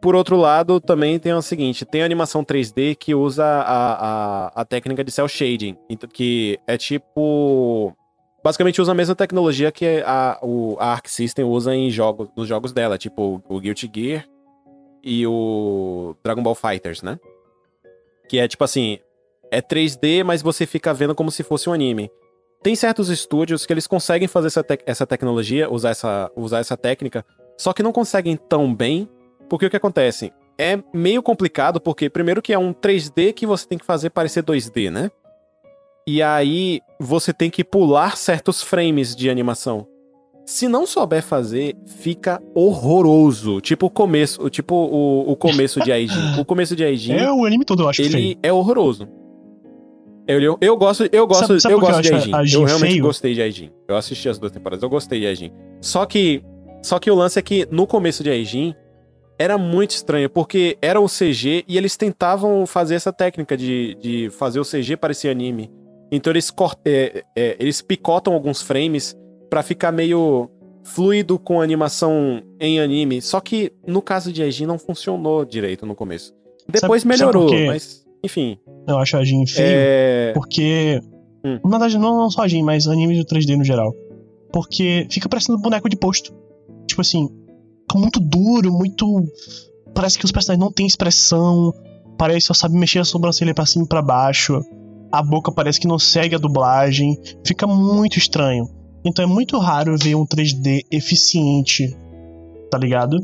Speaker 4: por outro lado, também tem o seguinte: tem a animação 3D que usa a, a, a técnica de cel shading, que é tipo. Basicamente usa a mesma tecnologia que a, o, a Arc System usa em jogos, nos jogos dela, tipo o Guilty Gear e o Dragon Ball Fighters, né? Que é tipo assim, é 3D, mas você fica vendo como se fosse um anime. Tem certos estúdios que eles conseguem fazer essa, tec essa tecnologia, usar essa, usar essa técnica, só que não conseguem tão bem, porque o que acontece? É meio complicado, porque primeiro que é um 3D que você tem que fazer parecer 2D, né? E aí você tem que pular certos frames de animação. Se não souber fazer, fica horroroso. Tipo o começo, tipo o, o começo de Aijin. O começo de Aijin,
Speaker 1: É o anime todo, eu acho feio.
Speaker 4: ele é horroroso. Eu, eu, eu gosto, eu gosto,
Speaker 1: Sabe- sabe
Speaker 4: eu gosto
Speaker 1: eu
Speaker 4: de Aijin.
Speaker 1: Aijin
Speaker 4: Eu realmente
Speaker 1: feio?
Speaker 4: gostei de Aijin. Eu assisti as duas temporadas, eu gostei de Aijin. Só que, só que o lance é que no começo de Aijin era muito estranho, porque era o CG e eles tentavam fazer essa técnica de, de fazer o CG parecer anime. Então eles, cort- é, é, eles picotam alguns frames pra ficar meio fluido com animação em anime. Só que no caso de Aijin não funcionou direito no começo. Depois
Speaker 1: Sabe- sabe
Speaker 4: melhorou,
Speaker 1: quê?
Speaker 4: mas enfim.
Speaker 1: Eu acho a Jin feio.
Speaker 4: É...
Speaker 1: Porque.
Speaker 4: Hum.
Speaker 1: Na verdade, não, não só a Jin, mas animes do 3D no geral. Porque fica parecendo boneco de posto. Tipo assim, fica muito duro, muito. Parece que os personagens não têm expressão. Parece que só sabe mexer a sobrancelha pra cima e pra baixo. A boca parece que não segue a dublagem. Fica muito estranho. Então é muito raro ver um 3D eficiente. Tá ligado?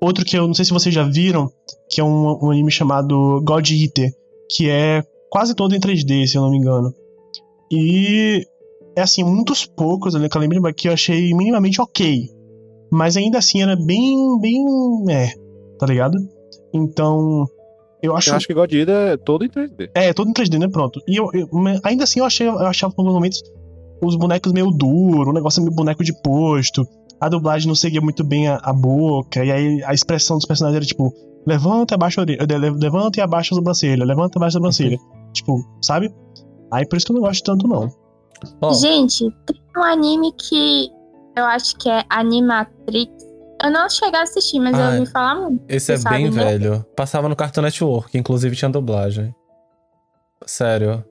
Speaker 1: Outro que eu não sei se vocês já viram, que é um, um anime chamado God Eater, que é quase todo em 3D, se eu não me engano. E é assim, muitos poucos ali que eu lembro que eu achei minimamente ok. Mas ainda assim era bem, bem. É, tá ligado? Então. Eu acho.
Speaker 4: Eu acho que Godida é todo em 3D.
Speaker 1: É, todo em 3D, né? Pronto. E eu, eu- ainda assim eu achei, eu achava por alguns momentos os bonecos meio duro, o negócio meio boneco de posto. A dublagem não seguia muito bem a, a boca, e aí a expressão dos personagens era tipo, levanta e abaixa a orelha, le- levanta e abaixa a sobrancelha, levanta e abaixa a sobrancelha. tipo, sabe? Aí por isso que eu não gosto tanto, não.
Speaker 3: Gente, tem um anime que eu acho que é Animatrix. Eu não cheguei a assistir, mas eu
Speaker 2: Ai.
Speaker 3: ouvi falar muito.
Speaker 2: esse é
Speaker 3: você
Speaker 2: bem
Speaker 3: sabe, né?
Speaker 2: velho. Passava no Cartoon Network, inclusive tinha dublagem. Sério.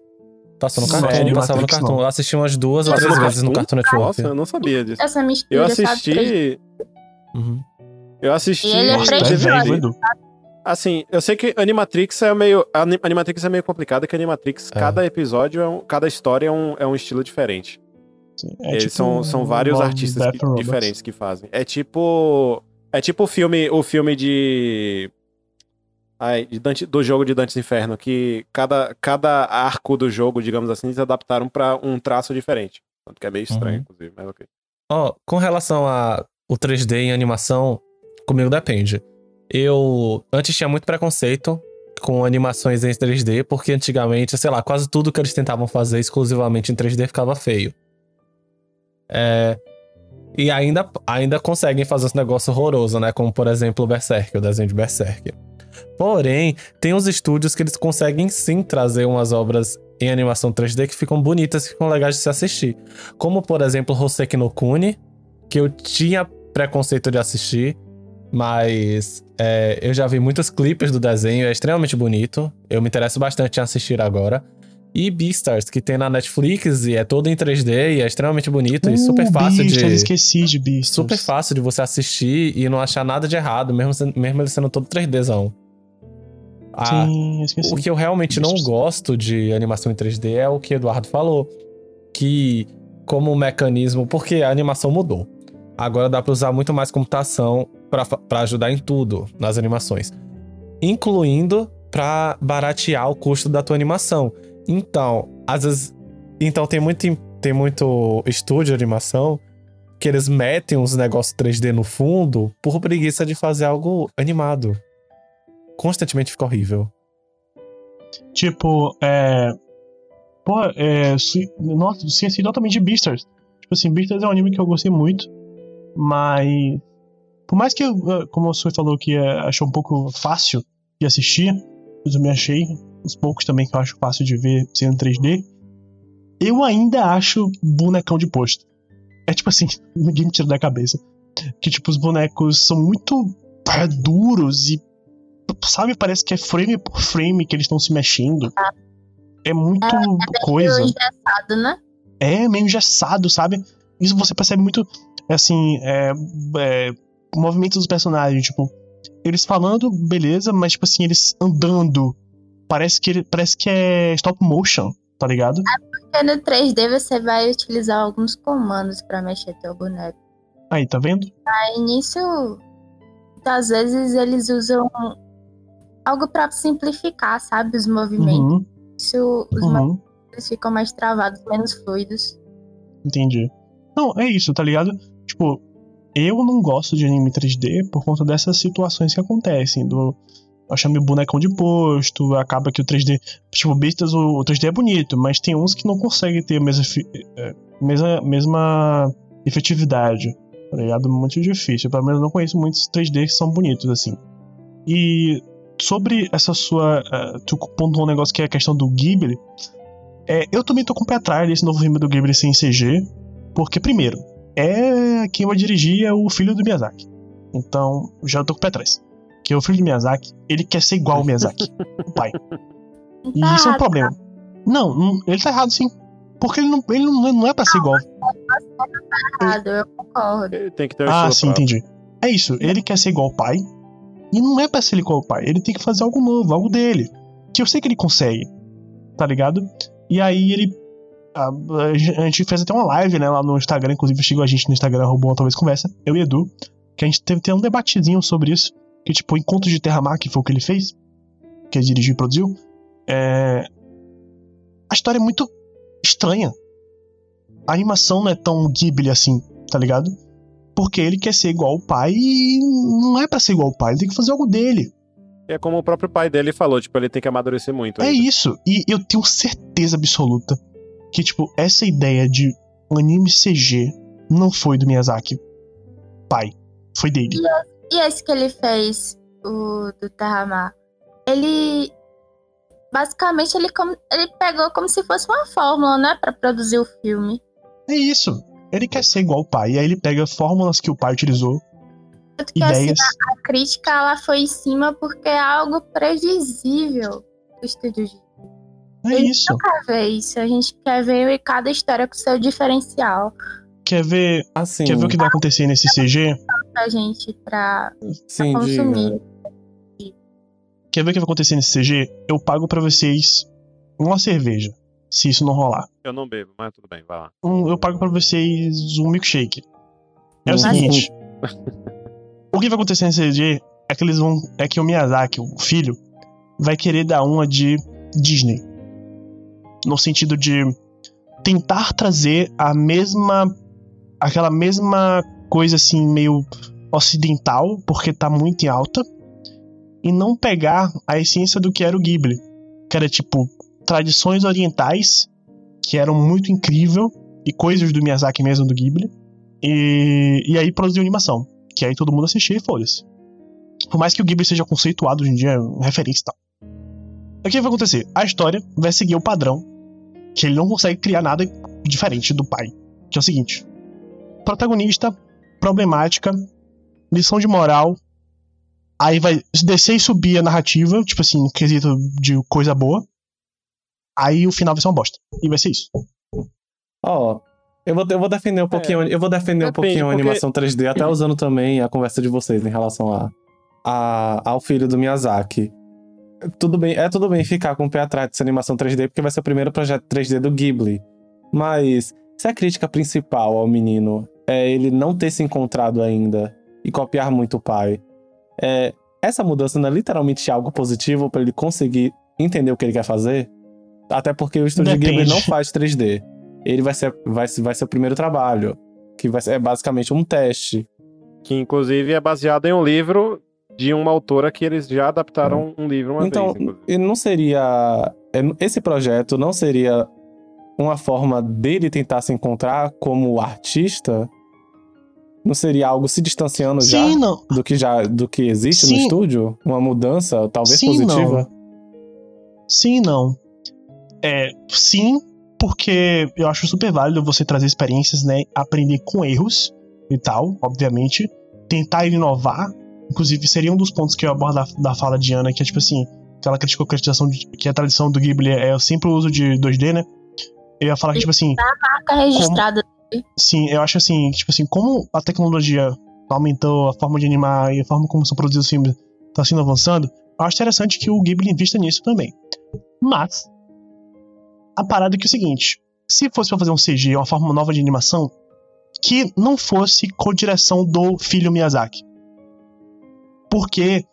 Speaker 2: Passou no
Speaker 1: Sério?
Speaker 2: Cartoon, passava no
Speaker 1: Matrix,
Speaker 2: Cartoon.
Speaker 1: não.
Speaker 2: Eu assisti umas duas ou três
Speaker 4: no
Speaker 2: vezes no
Speaker 4: Cartoon?
Speaker 2: Network.
Speaker 4: Nossa, eu não sabia disso.
Speaker 3: Essa mistura,
Speaker 4: Eu
Speaker 3: sabe?
Speaker 4: assisti.
Speaker 2: Uhum.
Speaker 4: Eu assisti.
Speaker 3: E ele é
Speaker 1: Nossa, tu é
Speaker 3: três
Speaker 1: velho,
Speaker 3: episódios.
Speaker 1: Edu.
Speaker 4: Assim, eu sei que Animatrix é meio. Animatrix é meio complicado, que Animatrix,
Speaker 2: É.
Speaker 4: cada episódio, é um, cada história é um, é um estilo diferente.
Speaker 1: É
Speaker 4: Eles
Speaker 1: tipo
Speaker 4: são, são vários artistas que- diferentes que fazem. É tipo. É tipo o filme, o filme de. Dante- do jogo de Dantes Inferno, que cada, cada arco do jogo, digamos assim, eles adaptaram pra um traço diferente. Tanto que é meio estranho,
Speaker 2: Uhum.
Speaker 4: inclusive, mas ok.
Speaker 2: Ó, com relação a o 3D em animação, comigo depende. Eu antes tinha muito preconceito com animações em 3D, porque antigamente, sei lá, quase tudo que eles tentavam fazer exclusivamente em 3D ficava feio. É, e ainda, ainda conseguem fazer esse negócio horroroso, né? Como, por exemplo, o Berserk, o desenho de Berserk. Porém, tem uns estúdios que eles conseguem sim trazer umas obras em animação 3D que ficam bonitas, que ficam legais de se assistir. Como, por exemplo, Hoseki no Kuni, que eu tinha preconceito de assistir, mas é, eu já vi muitos clipes do desenho, é extremamente bonito. Eu me interesso bastante em assistir agora. E Beastars, que tem na Netflix e é todo em 3D e é extremamente bonito e super
Speaker 1: Uh,
Speaker 2: fácil
Speaker 1: Beastars,
Speaker 2: de.
Speaker 1: esqueci de Beastars.
Speaker 2: Super fácil de você assistir e não achar nada de errado, mesmo, sendo- mesmo ele sendo todo 3Dzão. Ah,
Speaker 1: Sim, esqueci.
Speaker 2: o que eu realmente não gosto de animação em 3D é o que Eduardo falou. Que, como mecanismo, porque a animação mudou. Agora dá pra usar muito mais computação pra ajudar em tudo nas animações. Incluindo pra baratear o custo da tua animação. Então, às vezes. Então tem muito, tem muito estúdio de animação que eles metem uns negócios 3D no fundo por preguiça de fazer algo animado. Constantemente fica horrível.
Speaker 1: Tipo, é. Pô, é. su- Nossa, esqueci totalmente de Beastars. Tipo assim, Beastars é um anime que eu gostei muito. Mas. Por mais que, eh, como o Sui falou que eh, achou um pouco fácil de assistir, eu também achei. Os poucos também que eu acho fácil de ver sendo 3D. Eu ainda acho bonecão de posto. É tipo assim, ninguém me tira da cabeça. Que tipo, os bonecos são muito é, duros e sabe, parece que é frame por frame que eles estão se mexendo. É muito coisa.
Speaker 3: Meio engessado, né?
Speaker 1: É meio engessado, sabe? Isso você percebe muito, assim, é, é, movimento dos personagens, tipo, eles falando, beleza, mas tipo assim, eles andando. Parece que, ele- parece que é stop motion, tá ligado?
Speaker 3: Porque no 3D você vai utilizar alguns comandos pra mexer teu boneco.
Speaker 1: Aí, tá vendo?
Speaker 3: Aí nisso, muitas vezes eles usam algo pra simplificar, sabe? Os movimentos.
Speaker 1: Uhum,
Speaker 3: Isso, os
Speaker 1: uhum.
Speaker 3: movimentos ficam mais travados, menos fluidos.
Speaker 1: Entendi. Não, é isso, tá ligado? Tipo, eu não gosto de anime 3D por conta dessas situações que acontecem. Do achar meu bonecão de posto, acaba que o 3D. Tipo, Beastars, o, o 3D é bonito, mas tem uns que não conseguem ter a mesma, é, mesma, mesma efetividade. Tá ligado? Muito difícil. Pelo menos eu não conheço muitos 3D que são bonitos assim. E sobre essa sua. eh, tu pontuou um negócio que é a questão do Ghibli. É, eu também tô com o pé atrás desse novo filme do Ghibli sem CG. Porque, primeiro, é quem vai dirigir é o filho do Miyazaki. Então, já tô com o pé atrás. Que o filho do Miyazaki, ele quer ser igual ao Miyazaki, o pai. E
Speaker 3: Tá
Speaker 1: isso é um
Speaker 3: errado,
Speaker 1: problema. Não, não, ele tá errado sim. Porque ele não, ele não, não é pra ser igual.
Speaker 3: tá errado, eu concordo.
Speaker 4: Tem que ter um
Speaker 1: Ah, sim,
Speaker 4: próprio.
Speaker 1: entendi. É isso, ele quer ser igual ao pai. E não é pra ser ao pai. Ele tem que fazer algo novo, algo dele. Que eu sei que ele consegue. Tá ligado? E aí ele. A, a gente fez até uma live, né, lá no Instagram, inclusive chegou a gente no Instagram, arroba talvez conversa, eu e Edu, que a gente teve, teve um debatezinho sobre isso, que tipo, o Encontro de Terra-Mar, que foi o que ele fez, que ele dirigiu e produziu, é... a história é muito estranha. A animação não é tão Ghibli assim, tá ligado? Porque ele quer ser igual ao pai e não é pra ser igual ao pai, ele tem que fazer algo dele.
Speaker 4: É como o próprio pai dele falou, tipo, ele tem que amadurecer muito.
Speaker 1: É
Speaker 4: ainda.
Speaker 1: isso. E eu tenho certeza absoluta que, tipo, essa ideia de um anime CG não foi do Miyazaki. Pai. Foi dele.
Speaker 3: E esse que ele fez, o do Terramar, ele. Basicamente, ele, como- ele pegou como se fosse uma fórmula, né? Pra produzir o filme.
Speaker 1: É isso. Ele quer ser igual ao pai. E aí ele pega fórmulas que o pai utilizou,
Speaker 3: Tanto que assim,
Speaker 1: ideias.
Speaker 3: a crítica ela foi em cima porque é algo previsível do estúdio Ghibli.
Speaker 1: É isso.
Speaker 3: quer ver isso. A gente quer ver cada história com seu diferencial.
Speaker 1: Quer ver,
Speaker 2: Assim,
Speaker 1: quer ver o que vai acontecer nesse CG?
Speaker 3: pra gente pra,
Speaker 2: Sim,
Speaker 3: pra consumir.
Speaker 2: diga.
Speaker 1: Quer ver o que vai acontecer nesse CG? Eu pago pra vocês uma cerveja, se isso não rolar.
Speaker 4: Eu não bebo, mas tudo bem, vai lá.
Speaker 1: Um- eu pago pra vocês um milkshake. É o seguinte. o que vai acontecer nesse CG é que eles vão. É que o Miyazaki, o filho, vai querer dar uma de Disney. No sentido de tentar trazer a mesma. aquela mesma coisa assim, meio ocidental, porque tá muito em alta. E não pegar a essência do que era o Ghibli. Que era tipo tradições orientais, que eram muito incrível, e coisas do Miyazaki mesmo, do Ghibli. E, e aí produziu animação. Que aí todo mundo assistia e foda-se. Por mais que o Ghibli seja conceituado hoje em dia, referência e tal. O que vai acontecer? A história vai seguir o padrão, que ele não consegue criar nada diferente do pai. Que é o seguinte: protagonista, problemática, lição de moral. Aí vai descer e subir a narrativa, tipo assim, quesito de coisa boa. Aí o final vai ser uma bosta. E vai ser isso.
Speaker 2: Ó, eu vou, eu vou defender um pouquinho, eu vou defender um
Speaker 4: Depende,
Speaker 2: pouquinho a
Speaker 4: porque-
Speaker 2: animação 3D, até usando também a conversa de vocês em relação a, a- ao filho do Miyazaki. Tudo bem, é tudo bem ficar com o pé atrás dessa animação 3D, porque vai ser o primeiro projeto 3D do Ghibli. Mas se a crítica principal ao menino é ele não ter se encontrado ainda e copiar muito o pai, é, essa mudança não é literalmente algo positivo para ele conseguir entender o que ele quer fazer? Até porque o estúdio Ghibli
Speaker 1: Depende.
Speaker 2: não faz 3D. Ele vai ser, vai, vai ser o primeiro trabalho, que vai ser é basicamente um teste.
Speaker 4: Que inclusive é baseado em um livro de uma autora que eles já adaptaram um livro uma
Speaker 2: então,
Speaker 4: vez, inclusive.
Speaker 2: e não seria. é, Esse projeto não seria uma forma dele tentar se encontrar como artista? Não seria algo se distanciando já
Speaker 1: Sim, não.
Speaker 2: do que já do que existe no
Speaker 1: Sim.
Speaker 2: estúdio? Uma mudança, talvez
Speaker 1: Sim,
Speaker 2: positiva?
Speaker 1: Sim e não. É, sim, porque eu acho super válido você trazer experiências, né? Aprender com erros e tal, obviamente. Tentar inovar. Inclusive, seria um dos pontos que eu abordo da, da fala de Ana, que é tipo assim, que ela criticou que a tradição, que a tradição do Ghibli é sempre o uso de 2D, né? Eu ia falar que, tipo assim,
Speaker 3: Marca registrada.
Speaker 1: Sim, eu acho assim, tipo assim, como a tecnologia aumentou a forma de animar e a forma como são produzidos os filmes tá sendo avançando, eu acho interessante que o Ghibli invista nisso também. Mas, a parada é que é o seguinte, se fosse pra fazer um CG, uma forma nova de animação, que não fosse com direção do filho Miyazaki. Porque,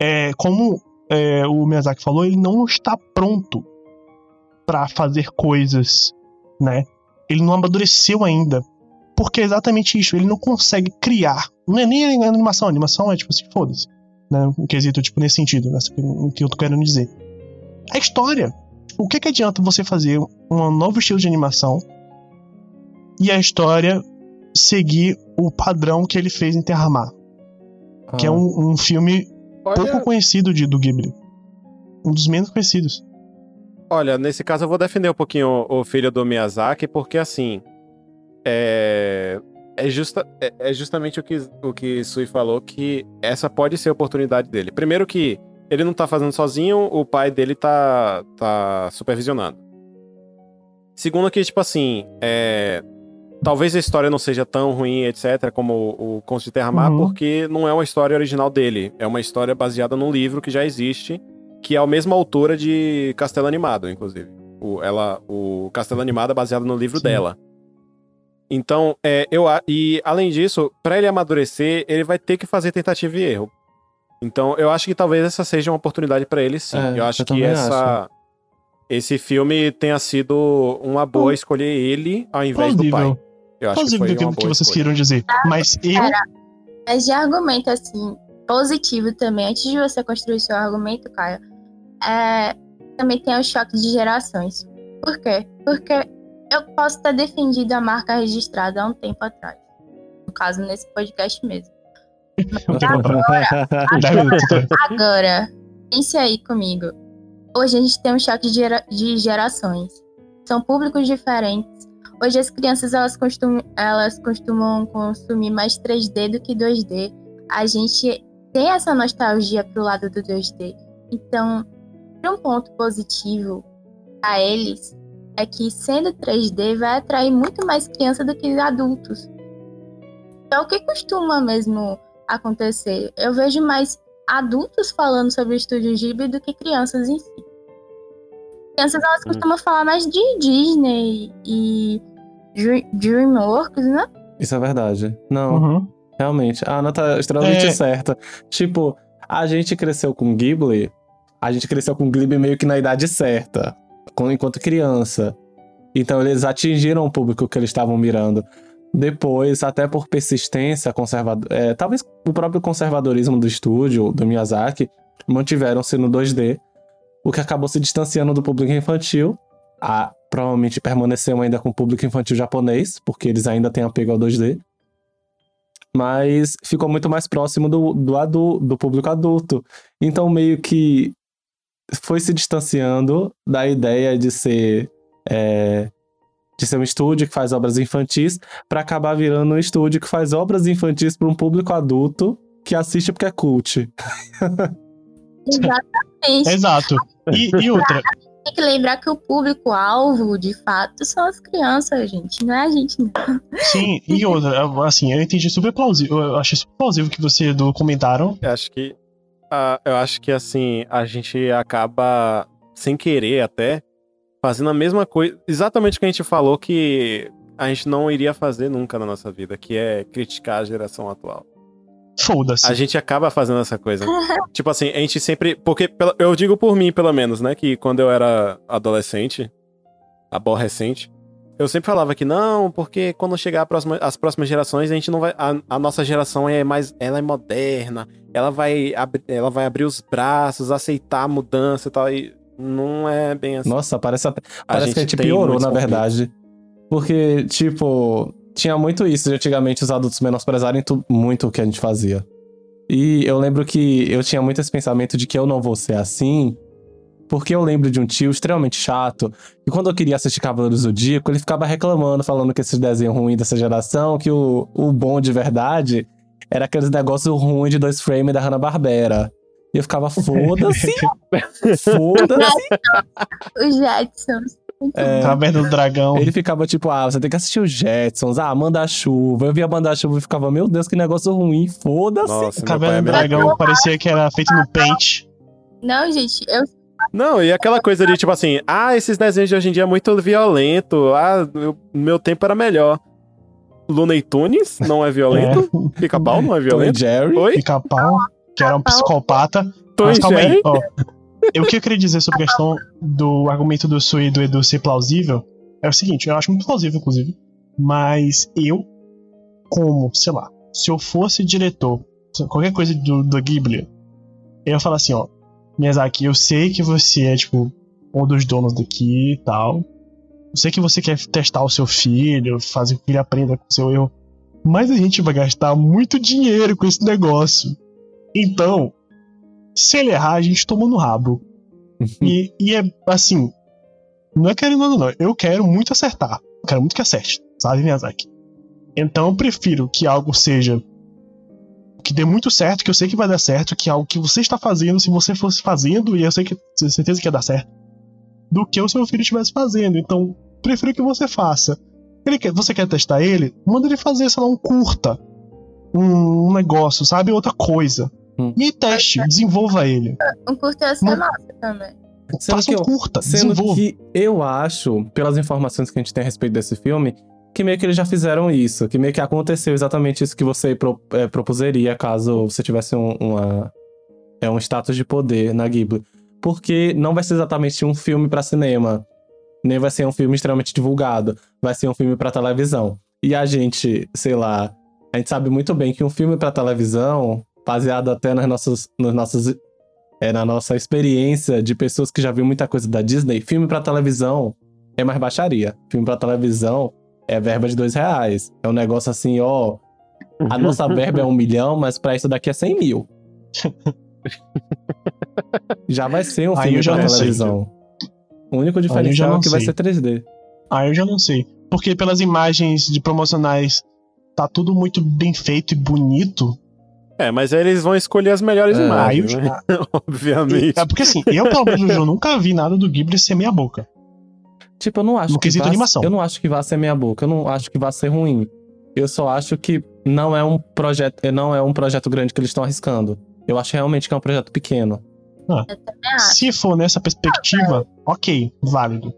Speaker 1: é, como é, o Miyazaki falou, ele não está pronto pra fazer coisas, né? ele não amadureceu ainda. Porque é exatamente isso, ele não consegue criar. Não é nem animação, animação é tipo assim, foda-se. Né? Um quesito, tipo, nesse sentido, né? o que eu tô querendo dizer. A história. O que, que adianta você fazer um novo estilo de animação e a história seguir o padrão que ele fez em Terramar? Que é
Speaker 2: Ah.
Speaker 1: um, um filme pouco
Speaker 4: Olha,
Speaker 1: conhecido de, do Ghibli. Um dos menos conhecidos.
Speaker 4: olha, nesse caso eu vou defender um pouquinho o, o filho do Miyazaki, porque assim. É. É, justa, é, é justamente o que, o que Sui falou, que essa pode ser a oportunidade dele. Primeiro que ele não tá fazendo sozinho, o pai dele tá, tá supervisionando. Segundo que, tipo assim, é, talvez a história não seja tão ruim, etc., como o, o Conto de Terra-Mar,
Speaker 1: Uhum.
Speaker 4: porque não é uma história original dele. É uma história baseada num livro que já existe, que é a mesma autora de Castelo Animado, inclusive. O, ela, o Castelo Animado é baseado no livro
Speaker 1: Sim.
Speaker 4: dela. Então, é, eu e além disso, pra ele amadurecer, ele vai ter que fazer tentativa e erro. Então, eu acho que talvez essa seja uma oportunidade pra ele, sim.
Speaker 2: É,
Speaker 4: eu acho
Speaker 2: eu
Speaker 4: que essa esse filme tenha sido uma boa
Speaker 1: Hum.
Speaker 4: escolher ele ao invés do pai.
Speaker 1: Plausível.
Speaker 4: Eu acho que
Speaker 1: Plausível
Speaker 4: foi
Speaker 1: do que,
Speaker 4: uma
Speaker 1: o que vocês
Speaker 4: escolha.
Speaker 1: queiram dizer. Mas eu.
Speaker 3: Mas de argumento, assim, positivo também, antes de você construir seu argumento, Caio, é, também tem o choque de gerações. Por quê? Porque eu posso ter defendido a marca registrada há um tempo atrás. No caso, nesse podcast mesmo. Agora, agora, pense aí comigo. Hoje a gente tem um choque de, gera- de gerações. São públicos diferentes. Hoje as crianças elas costumam, elas costumam consumir mais 3D do que 2D. A gente tem essa nostalgia pro lado do 2D. Então, um ponto positivo a eles é que sendo 3D vai atrair muito mais criança do que adultos. É o que costuma mesmo acontecer. Eu vejo mais adultos falando sobre o estúdio Ghibli do que crianças em si. Crianças elas
Speaker 4: Hum.
Speaker 3: costumam falar mais de Disney e Dre- DreamWorks, né?
Speaker 2: Isso é verdade. Não,
Speaker 1: Uhum.
Speaker 2: realmente. A Ana tá extremamente
Speaker 1: É.
Speaker 2: certa. Tipo, a gente cresceu com Ghibli, a gente cresceu com Ghibli meio que na idade certa, enquanto criança. Então eles atingiram o público que eles estavam mirando. Depois, até por persistência conservador, é, talvez o próprio conservadorismo do estúdio, do Miyazaki, mantiveram-se no 2D, o que acabou se distanciando do público infantil. A, provavelmente permaneceu ainda com o público infantil japonês, porque eles ainda têm apego ao 2D. Mas ficou muito mais próximo do, do, do público adulto. Então, meio que foi se distanciando da ideia de ser. é, de ser um estúdio que faz obras infantis, para acabar virando um estúdio que faz obras infantis para um público adulto que assiste porque é cult.
Speaker 3: Exatamente.
Speaker 1: Exato. E, e outra,
Speaker 3: Tem que lembrar que o público-alvo, de fato, são as crianças, gente. Não é a gente, não.
Speaker 1: sim, e outra, assim, eu entendi super plausível. Eu achei super plausível que você do comentaram.
Speaker 4: Eu acho que. ah, eu acho que assim, a gente acaba, sem querer até, fazendo a mesma coisa. Exatamente o que a gente falou que a gente não iria fazer nunca na nossa vida, que é criticar a geração atual.
Speaker 1: Foda-se.
Speaker 4: A gente acaba fazendo essa coisa. tipo assim, a gente sempre. Porque eu digo por mim, pelo menos, né? Que quando eu era adolescente, aborrecente, eu sempre falava que não, porque quando chegar a próxima- as próximas gerações, a gente não vai. A, a nossa geração é mais. Ela é moderna, ela vai, abri- ela vai abrir os braços, aceitar a mudança e tal. E não é bem assim.
Speaker 2: Nossa, parece, até- parece que a gente piorou, na verdade. Porque, tipo, tinha muito isso de antigamente os adultos menosprezarem muito o que a gente fazia. E eu lembro que eu tinha muito esse pensamento de que eu não vou ser assim, porque eu lembro de um tio extremamente chato, que quando eu queria assistir Cavaleiros do Zodíaco, ele ficava reclamando, falando que esses desenhos ruins dessa geração, que o, o bom de verdade era aqueles negócios ruins de dois frames da Hanna-Barbera. E eu ficava, foda-se, foda-se.
Speaker 3: Os Jetsons.
Speaker 2: É,
Speaker 1: Caverna do Dragão.
Speaker 2: Ele ficava tipo, ah, você tem que assistir os Jetsons, ah, Manda-Chuva. Eu via Manda-Chuva e ficava, meu Deus, que negócio ruim, foda-se.
Speaker 1: Caverna
Speaker 4: é
Speaker 1: do
Speaker 4: meio
Speaker 1: Dragão parecia que era feito no Paint.
Speaker 3: Não, gente, eu
Speaker 4: Não, e aquela coisa de tipo assim, ah, esses desenhos de hoje em dia é muito violento, ah, eu- meu tempo era melhor. Looney Tunes não é violento? Pica-pau não é violento?
Speaker 2: Jerry.
Speaker 4: Oi?
Speaker 1: Pica-pau, que era um psicopata.
Speaker 4: Tom
Speaker 1: Mas calma
Speaker 4: Jerry?
Speaker 1: aí, ó. Eu, o que eu queria dizer sobre a questão do argumento do Sui e do Edu ser plausível é o seguinte, eu acho muito plausível, inclusive. Mas eu, como, sei lá, se eu fosse diretor, qualquer coisa do, do Ghibli, eu ia falar assim, ó, Miyazaki, eu sei que você é, tipo, um dos donos daqui e tal. Eu sei que você quer testar o seu filho, fazer com que ele aprenda com o seu erro. Mas a gente vai gastar muito dinheiro com esse negócio. Então, se ele errar, a gente toma no rabo. e, e é assim. Não é querendo não, eu quero muito acertar. Eu quero muito que acerte, sabe, Miyazaki? Então eu prefiro que algo seja. Que dê muito certo, que eu sei que vai dar certo, que algo que você está fazendo, se você fosse fazendo, e eu sei que tenho certeza que ia dar certo, do que o seu filho estivesse fazendo. Então, prefiro que você faça. Ele quer, você quer testar ele? Manda ele fazer, sei lá, um curta. Um, um negócio, sabe? Outra coisa.
Speaker 2: Hum.
Speaker 1: E teste, desenvolva ele.
Speaker 3: um curto ia ser massa também.
Speaker 2: Sendo
Speaker 1: Faça
Speaker 2: que,
Speaker 1: um
Speaker 2: eu,
Speaker 1: curta,
Speaker 2: sendo
Speaker 1: desenvolva.
Speaker 2: que eu acho, pelas informações que a gente tem a respeito desse filme, que meio que eles já fizeram isso. Que meio que aconteceu exatamente isso que você pro, é, propuseria caso você tivesse um, uma, é, um status de poder na Ghibli. Porque não vai ser exatamente um filme pra cinema. Nem vai ser um filme extremamente divulgado. Vai ser um filme pra televisão. E a gente, sei lá, a gente sabe muito bem que um filme pra televisão, baseado até nas nossas, nos nossos é na nossa experiência de pessoas que já viram muita coisa da Disney, filme pra televisão é mais baixaria. Filme pra televisão é verba de dois reais. É um negócio assim, ó. A nossa verba é um milhão, mas pra isso daqui é 100 mil. já vai ser um
Speaker 1: Aí
Speaker 2: filme pra
Speaker 1: não sei,
Speaker 2: televisão. o único diferencial é que vai
Speaker 1: sei.
Speaker 2: ser 3D.
Speaker 1: Ah, eu já não sei. Porque pelas imagens de promocionais tá tudo muito bem feito e bonito.
Speaker 4: É, mas aí eles vão escolher as melhores
Speaker 2: É.
Speaker 4: Imagens,
Speaker 1: eu
Speaker 4: né? Obviamente.
Speaker 1: É porque assim, eu pelo menos eu nunca vi nada do Ghibli ser meia boca.
Speaker 2: Tipo, eu não acho
Speaker 1: No
Speaker 2: que
Speaker 1: quesito
Speaker 2: vá,
Speaker 1: animação.
Speaker 2: Eu não acho que vá ser meia boca. Eu não acho que vá ser ruim. Eu só acho que não é um projeto, não é um projeto grande que eles estão arriscando. Eu acho realmente que é um projeto pequeno.
Speaker 1: Ah, se for nessa perspectiva, ok, válido.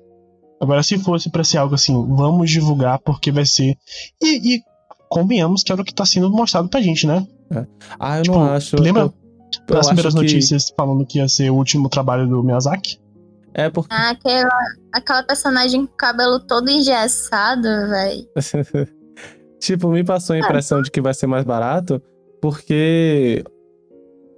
Speaker 1: Agora, se fosse pra ser algo assim, vamos divulgar porque vai ser. E, e convenhamos que era o que tá sendo mostrado pra gente, né?
Speaker 2: É. Ah, eu tipo, não acho.
Speaker 1: Lembra eu, eu das primeiras que... notícias falando que ia ser o último trabalho do Miyazaki?
Speaker 2: É porque.
Speaker 3: Ah, aquela, aquela personagem com o cabelo todo engessado, velho.
Speaker 2: tipo, me passou a impressão de que vai ser mais barato, porque.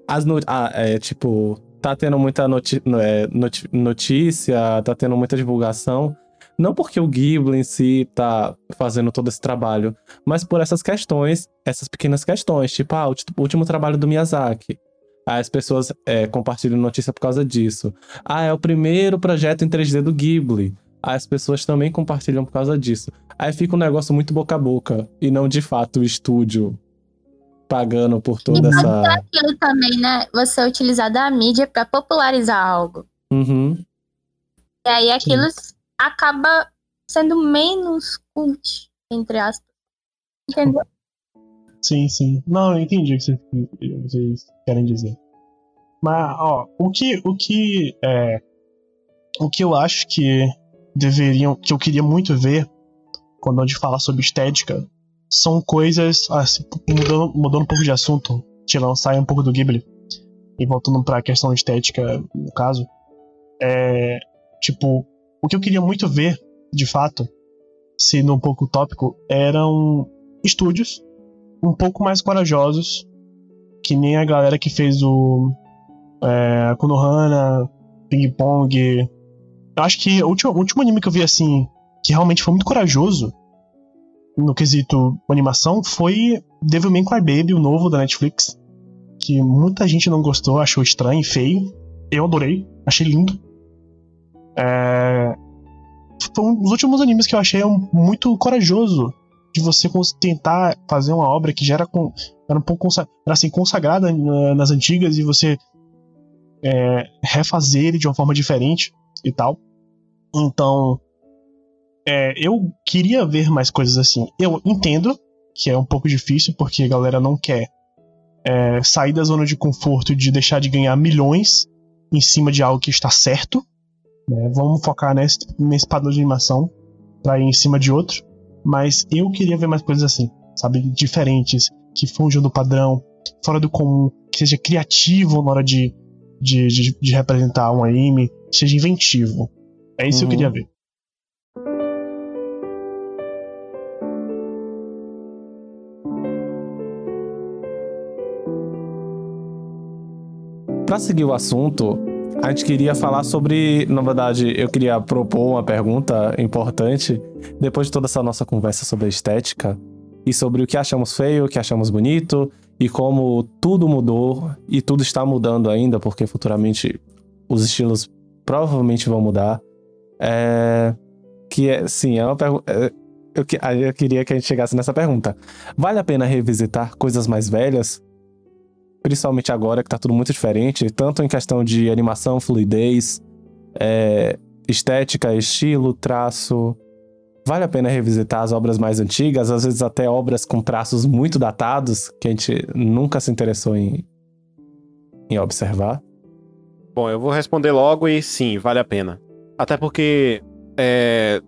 Speaker 2: As no... Ah, é, tipo, tá tendo muita noti... É, notícia, tá tendo muita divulgação. Não porque o Ghibli em si tá fazendo todo esse trabalho, mas por essas questões, essas pequenas questões, tipo, ah, o último trabalho do Miyazaki. Aí as pessoas é, compartilham notícia por causa disso. Ah, é o primeiro projeto em 3D do Ghibli. Aí as pessoas também compartilham por causa disso. Aí fica um negócio muito boca a boca. E não de fato o estúdio pagando por toda
Speaker 3: e
Speaker 2: essa.
Speaker 3: É aquilo também, né? Você utilizar da mídia para popularizar algo.
Speaker 2: Uhum.
Speaker 3: E aí aquilo Sim. Acaba sendo menos cult, entre aspas. Entendeu?
Speaker 1: Sim, sim. Não, eu entendi o que vocês querem dizer. Mas, ó, o que, o que, é, o que eu acho que deveriam, que eu queria muito ver quando a gente fala sobre estética, são coisas, assim, mudando, mudando um pouco de assunto, tirando, sair um pouco do Ghibli e voltando para a questão estética, no caso, é, tipo, o que eu queria muito ver, de fato, sendo um pouco utópico, eram estúdios um pouco mais corajosos, que nem a galera que fez o é, Konohana, Ping Pong. Eu acho que o último, o último anime que eu vi assim, que realmente foi muito corajoso no quesito animação, foi Devilman Crybaby, o novo da Netflix. Que muita gente não gostou, achou estranho e feio. Eu adorei, achei lindo. É... Foi um dos últimos animes que eu achei muito corajoso de você tentar fazer uma obra que já era, com, era um pouco era assim, consagrada nas antigas e você é, refazer ele de uma forma diferente e tal. Então, é, eu queria ver mais coisas assim. Eu entendo que é um pouco difícil porque a galera não quer é, sair da zona de conforto de deixar de ganhar milhões em cima de algo que está certo. Né? Vamos focar nesse, nesse padrão de animação para ir em cima de outro. Mas eu queria ver mais coisas assim, sabe? Diferentes, que fujam do padrão, fora do comum, que seja criativo na hora de, de, de, de representar um anime, seja inventivo. É isso uhum. que eu queria uhum. ver.
Speaker 2: Para seguir o assunto, a gente queria falar sobre, na verdade, eu queria propor uma pergunta importante depois de toda essa nossa conversa sobre estética e sobre o que achamos feio, o que achamos bonito e como tudo mudou e tudo está mudando ainda, porque futuramente os estilos provavelmente vão mudar. É... Que é, sim, é uma pergunta. É... Eu queria que a gente chegasse nessa pergunta. Vale a pena revisitar coisas mais velhas? Principalmente agora que tá tudo muito diferente, tanto em questão de animação, fluidez, é, estética, estilo, traço. Vale a pena revisitar as obras mais antigas, às vezes até obras com traços muito datados, que a gente nunca se interessou em, em observar?
Speaker 4: Bom, eu vou responder logo e sim, vale a pena. Até porque, é,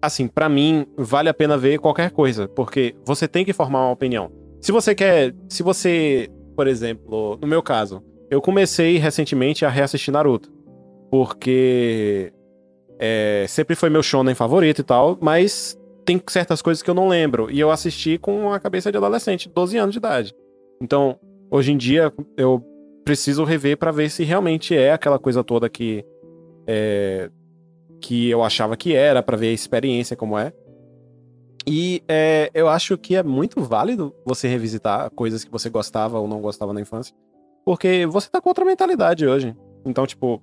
Speaker 4: assim, para mim, vale a pena ver qualquer coisa, porque você tem que formar uma opinião. Se você quer, se você por exemplo, no meu caso, eu comecei recentemente a reassistir Naruto. Porque é, sempre foi meu shonen favorito e tal, mas tem certas coisas que eu não lembro. E eu assisti com a cabeça de adolescente, 12 anos de idade. Então, hoje em dia, eu preciso rever para ver se realmente é aquela coisa toda que. É, que eu achava que era, para ver a experiência como é. E é, eu acho que é muito válido você revisitar coisas que você gostava ou não gostava na infância. Porque você tá com outra mentalidade hoje. Então, tipo,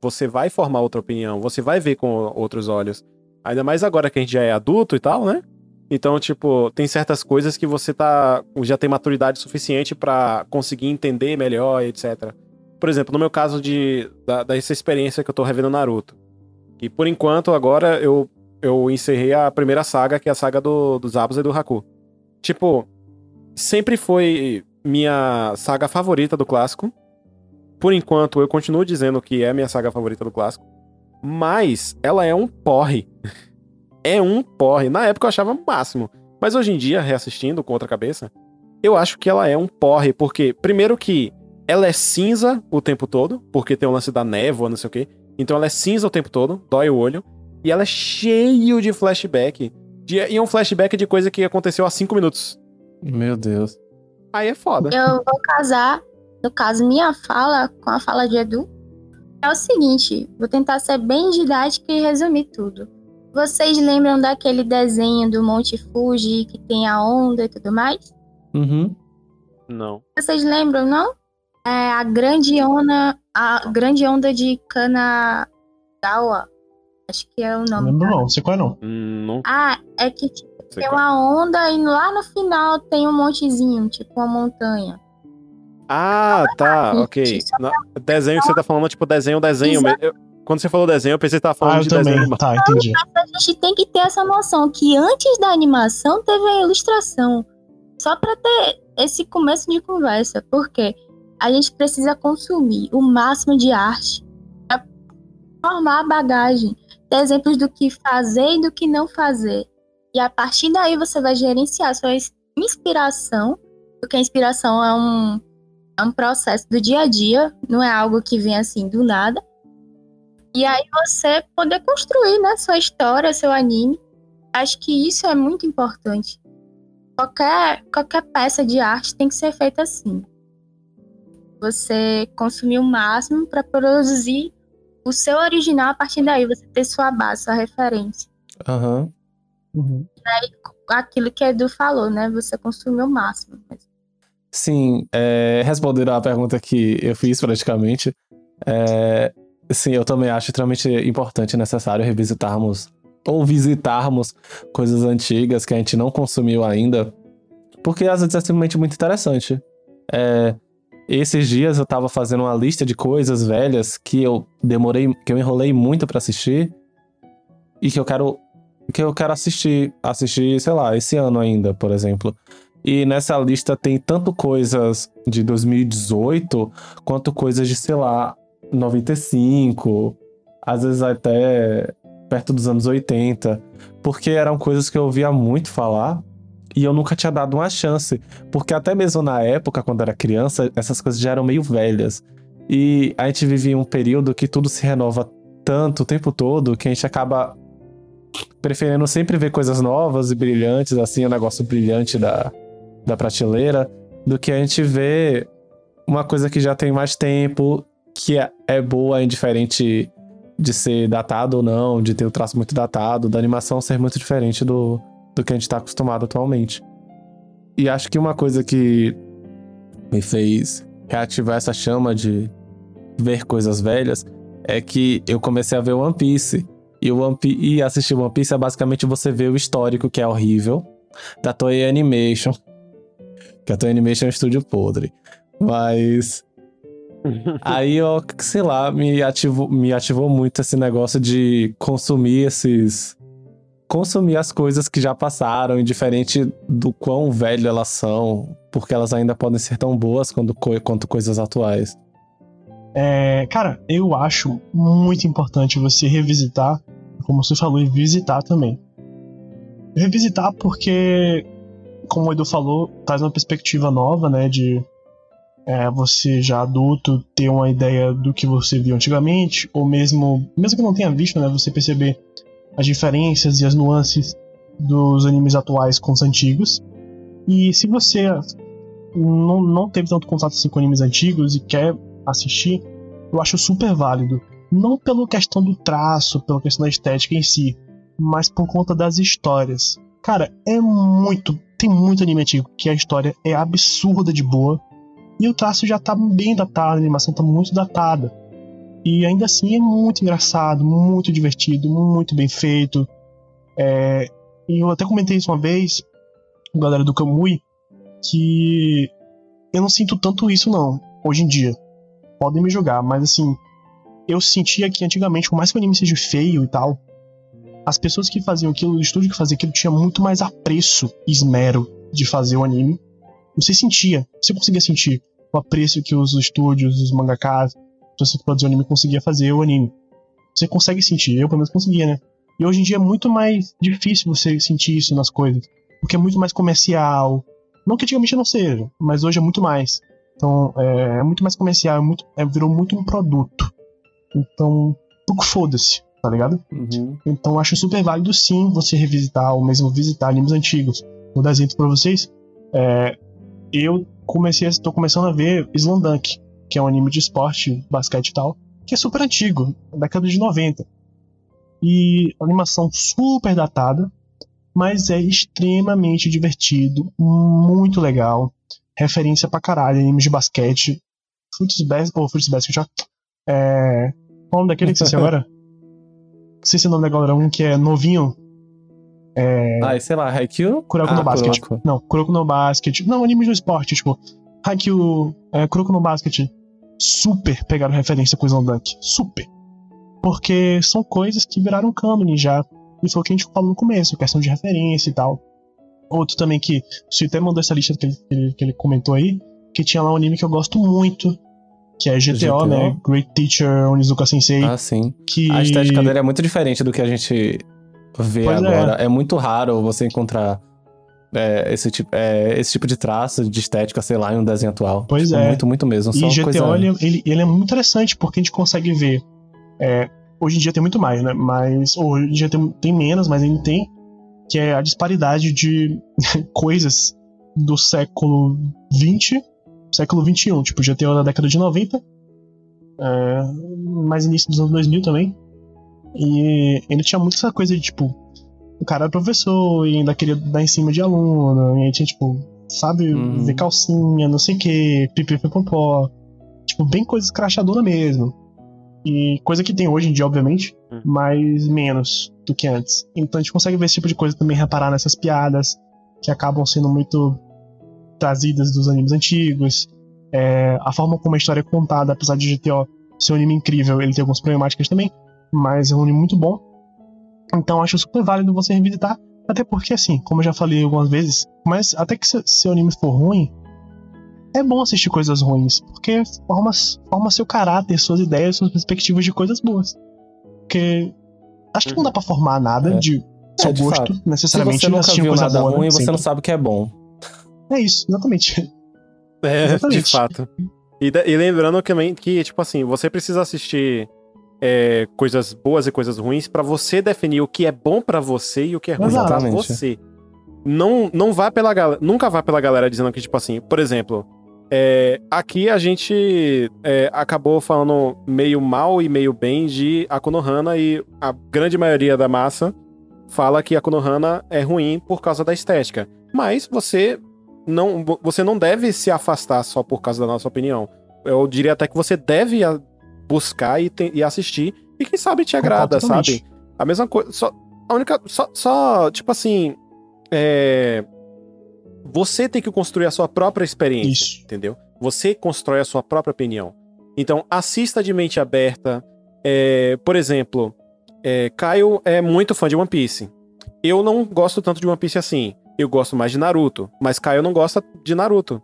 Speaker 4: você vai formar outra opinião, você vai ver com outros olhos. Ainda mais agora que a gente já é adulto e tal, né? Então, tipo, tem certas coisas que você tá já tem maturidade suficiente para conseguir entender melhor, etc. Por exemplo, no meu caso de da, dessa experiência que eu tô revendo Naruto. Que por enquanto agora eu eu encerrei a primeira saga, que é a saga do, dos Zabuza e do Haku. Tipo, sempre foi minha saga favorita do clássico. Por enquanto, eu continuo dizendo que é minha saga favorita do clássico. Mas ela é um porre. é um porre. Na época eu achava o máximo. Mas hoje em dia, reassistindo com outra cabeça, eu acho que ela é um porre, porque, primeiro que ela é cinza o tempo todo, porque tem o lance da névoa, não sei o quê. Então ela é cinza o tempo todo, dói o olho. E ela é cheio de flashback. De, e um flashback de coisa que aconteceu há cinco minutos.
Speaker 2: Meu Deus.
Speaker 4: Aí é foda.
Speaker 3: Eu vou casar, no caso, minha fala com a fala de Edu. É o seguinte, vou tentar ser bem didática e resumir tudo. Vocês lembram daquele desenho do Monte Fuji que tem a onda e tudo mais?
Speaker 2: Uhum.
Speaker 4: Não.
Speaker 3: Vocês lembram, não? É a grande onda, a grande onda de Kanagawa. Acho que é o
Speaker 1: Não
Speaker 3: nome.
Speaker 1: lembro não, sei qual é não.
Speaker 4: Hum, Não
Speaker 3: Ah, é que tipo, tem
Speaker 4: qual.
Speaker 3: uma onda e lá no final tem um montezinho, tipo uma montanha.
Speaker 4: Ah, tá,
Speaker 3: Isso,
Speaker 4: ok.
Speaker 3: isso.
Speaker 4: Na- desenho que você tá falando, tipo, desenho, desenho. Eu- quando você falou desenho, eu pensei que você tava falando
Speaker 1: Ah, eu
Speaker 4: de
Speaker 1: também.
Speaker 4: desenho.
Speaker 1: Tá, entendi.
Speaker 3: A gente tem que ter essa noção que antes da animação teve a ilustração. Só para ter esse começo de conversa. Porque a gente precisa consumir o máximo de arte para formar a bagagem. Ter exemplos do que fazer e do que não fazer. E a partir daí você vai gerenciar sua ins- inspiração. Porque a inspiração é um, é um processo do dia a dia, não é algo que vem assim do nada. E aí você poder construir, né, sua história, seu anime. Acho que isso é muito importante. Qualquer, qualquer peça de arte tem que ser feita assim. Você consumir o máximo para produzir o seu original, a partir daí você ter sua base, sua referência.
Speaker 2: Aham.
Speaker 1: Uhum.
Speaker 3: Aquilo que Edu falou, né? Você consumir o máximo.
Speaker 2: Sim, é, respondendo à pergunta que eu fiz praticamente, é, sim, eu também acho extremamente importante e necessário revisitarmos ou visitarmos coisas antigas que a gente não consumiu ainda, porque às vezes é simplesmente muito interessante. É, esses dias eu tava fazendo uma lista de coisas velhas que eu demorei, que eu enrolei muito pra assistir e que eu quero que eu quero assistir, assistir, sei lá, esse ano ainda, por exemplo. E nessa lista tem tanto coisas de 2018 quanto coisas de, sei lá, 95, às vezes até perto dos anos 80, porque eram coisas que eu ouvia muito falar e eu nunca tinha dado uma chance, porque até mesmo na época, quando era criança, essas coisas já eram meio velhas. E a gente vive um período que tudo se renova tanto o tempo todo que a gente acaba preferindo sempre ver coisas novas e brilhantes, assim, o negócio brilhante da, da prateleira, do que a gente vê uma coisa que já tem mais tempo, que é, é boa, indiferente de ser datado ou não, de ter o traço muito datado, da animação ser muito diferente do, do que a gente tá acostumado atualmente. E acho que uma coisa que me fez reativar essa chama de ver coisas velhas é que eu comecei a ver One Piece. E, One Piece, e assistir One Piece é basicamente você ver o histórico, que é horrível, da Toei Animation. Que a Toei Animation é um estúdio podre. Mas. Aí eu, sei lá, me ativou, me ativou muito esse negócio de consumir esses. Consumir as coisas que já passaram, indiferente do quão velho elas são, porque elas ainda podem ser tão boas quanto, quanto coisas atuais.
Speaker 1: É, cara, eu acho muito importante você revisitar, como você falou, e visitar também. Revisitar porque, como o Edu falou, traz uma perspectiva nova, né? De é, você já adulto ter uma ideia do que você viu antigamente, ou mesmo, mesmo que não tenha visto, né? Você perceber as diferenças e as nuances dos animes atuais com os antigos. E se você não, não teve tanto contato assim, com animes antigos e quer assistir, eu acho super válido. Não pela questão do traço, pela questão da estética em si, mas por conta das histórias. Cara, é muito. Tem muito anime antigo que a história é absurda de boa. E o traço já tá bem datado, a animação tá muito datada. E ainda assim é muito engraçado, muito divertido, muito bem feito. É, e eu até comentei isso uma vez com a galera do Kamui, que eu não sinto tanto isso não, hoje em dia. Podem me julgar, mas assim, eu sentia que antigamente, por mais que o anime seja feio e tal, as pessoas que faziam aquilo, o estúdio que fazia aquilo, tinha muito mais apreço e esmero de fazer o anime. Você sentia, você conseguia sentir o apreço que os estúdios, os mangakas, pessoas que produziam anime conseguia fazer o anime. Você consegue sentir, eu pelo menos conseguia, né? E hoje em dia é muito mais difícil você sentir isso nas coisas, porque é muito mais comercial. Não que antigamente não seja, mas hoje é muito mais. Então, é, é muito mais comercial, é muito, é, virou muito um produto. Então, pouco foda-se, tá ligado?
Speaker 2: Uhum.
Speaker 1: Então, acho super válido sim você revisitar ou mesmo visitar animes antigos. Vou dar exemplo pra vocês. É, eu comecei, estou começando a ver Slandunk, que é um anime de esporte, basquete e tal, que é super antigo, década de 90. E animação super datada, mas é extremamente divertido, muito legal. Referência pra caralho, animes de basquete. Fruits Basket, ou Fruits Basket, ó. É. Qual o nome daquele que você agora? Não sei se é o nome da galera, um que é novinho. É.
Speaker 2: Ah, sei lá, Haikyuu?
Speaker 1: Kuroko
Speaker 2: ah,
Speaker 1: no Basket.
Speaker 2: Kuroko.
Speaker 1: Não, Kuroko no Basket. Não, animes do esporte, tipo. Haikyuu, é, Kuroko no Basket. Super pegaram referência com o Slandunk. Super. Porque são coisas que viraram cânone já. E foi o que a gente falou no começo, questão de referência e tal. Outro também que. O Sui até mandou essa lista que ele, que ele- comentou aí. Que tinha lá um anime que eu gosto muito. Que é GTO,
Speaker 2: GTO.
Speaker 1: né? Great Teacher Onizuka Sensei.
Speaker 2: Ah, sim.
Speaker 1: que...
Speaker 2: A estética dele é muito diferente do que a gente vê
Speaker 1: Pois é.
Speaker 2: agora. É. muito raro você encontrar é, esse, tipo, é, esse tipo de traço de estética, sei lá, em um desenho atual.
Speaker 1: Pois
Speaker 2: Tipo,
Speaker 1: é.
Speaker 2: Muito, muito mesmo.
Speaker 1: E GTO,
Speaker 2: coisa...
Speaker 1: ele, ele, ele é muito interessante porque a gente consegue ver. é, hoje em dia tem muito mais, né? Mas. Hoje em dia tem, tem menos, mas ainda tem. Que é a disparidade de coisas do século XX, século XXI. Tipo, GTO da década de 90. é, mais início dos anos 2000 também. E ele tinha muito essa coisa de, tipo. O cara era professor e ainda queria dar em cima de aluno. E aí tinha, tipo, sabe,
Speaker 2: Uhum.
Speaker 1: ver calcinha, não sei o que, pipipipopó. Tipo, bem coisa escrachadora mesmo. E coisa que tem hoje em dia, obviamente,
Speaker 4: Hum.
Speaker 1: mas menos do que antes. Então a gente consegue ver esse tipo de coisa também, reparar nessas piadas que acabam sendo muito trazidas dos animes antigos. É, a forma como a história é contada, apesar de GTO ser um anime incrível, ele tem algumas problemáticas também, mas é um anime muito bom. Então acho super válido você revisitar, até porque assim, como eu já falei algumas vezes, mas até que se seu anime for ruim, é bom assistir coisas ruins, porque forma, forma seu caráter, suas ideias, suas perspectivas de coisas boas. Porque acho que não dá pra formar nada
Speaker 2: É.
Speaker 1: de seu
Speaker 2: É, de
Speaker 1: gosto,
Speaker 2: fato. Se
Speaker 1: necessariamente
Speaker 2: você nunca
Speaker 1: assistindo
Speaker 2: viu
Speaker 1: coisa
Speaker 2: nada
Speaker 1: boa,
Speaker 2: ruim, você
Speaker 1: sempre.
Speaker 2: não sabe o que é bom.
Speaker 1: É isso, exatamente.
Speaker 4: É,
Speaker 1: Exatamente.
Speaker 4: de fato. E, e lembrando também que, tipo assim, você precisa assistir é, coisas boas e coisas ruins pra você definir o que é bom pra você e o que é ruim pra
Speaker 2: Exatamente.
Speaker 4: você. Não, não vá pela galera. Nunca vá pela galera dizendo que, tipo assim, por exemplo, é, aqui a gente é, acabou falando meio mal e meio bem de Akonohana e a grande maioria da massa fala que Akonohana é ruim por causa da estética. Mas você não, você não deve se afastar só por causa da nossa opinião. Eu diria até que você deve buscar e, e assistir, e quem sabe te agrada, sabe? A mesma coisa. Só, a única. Só, só, tipo assim. É, você tem que construir a sua própria experiência.
Speaker 1: Isso.
Speaker 4: Entendeu? Você constrói a sua própria opinião. Então, assista de mente aberta. É, por exemplo, é, Caio é muito fã de One Piece. Eu não gosto tanto de One Piece assim. Eu gosto mais de Naruto. Mas Caio não gosta de Naruto.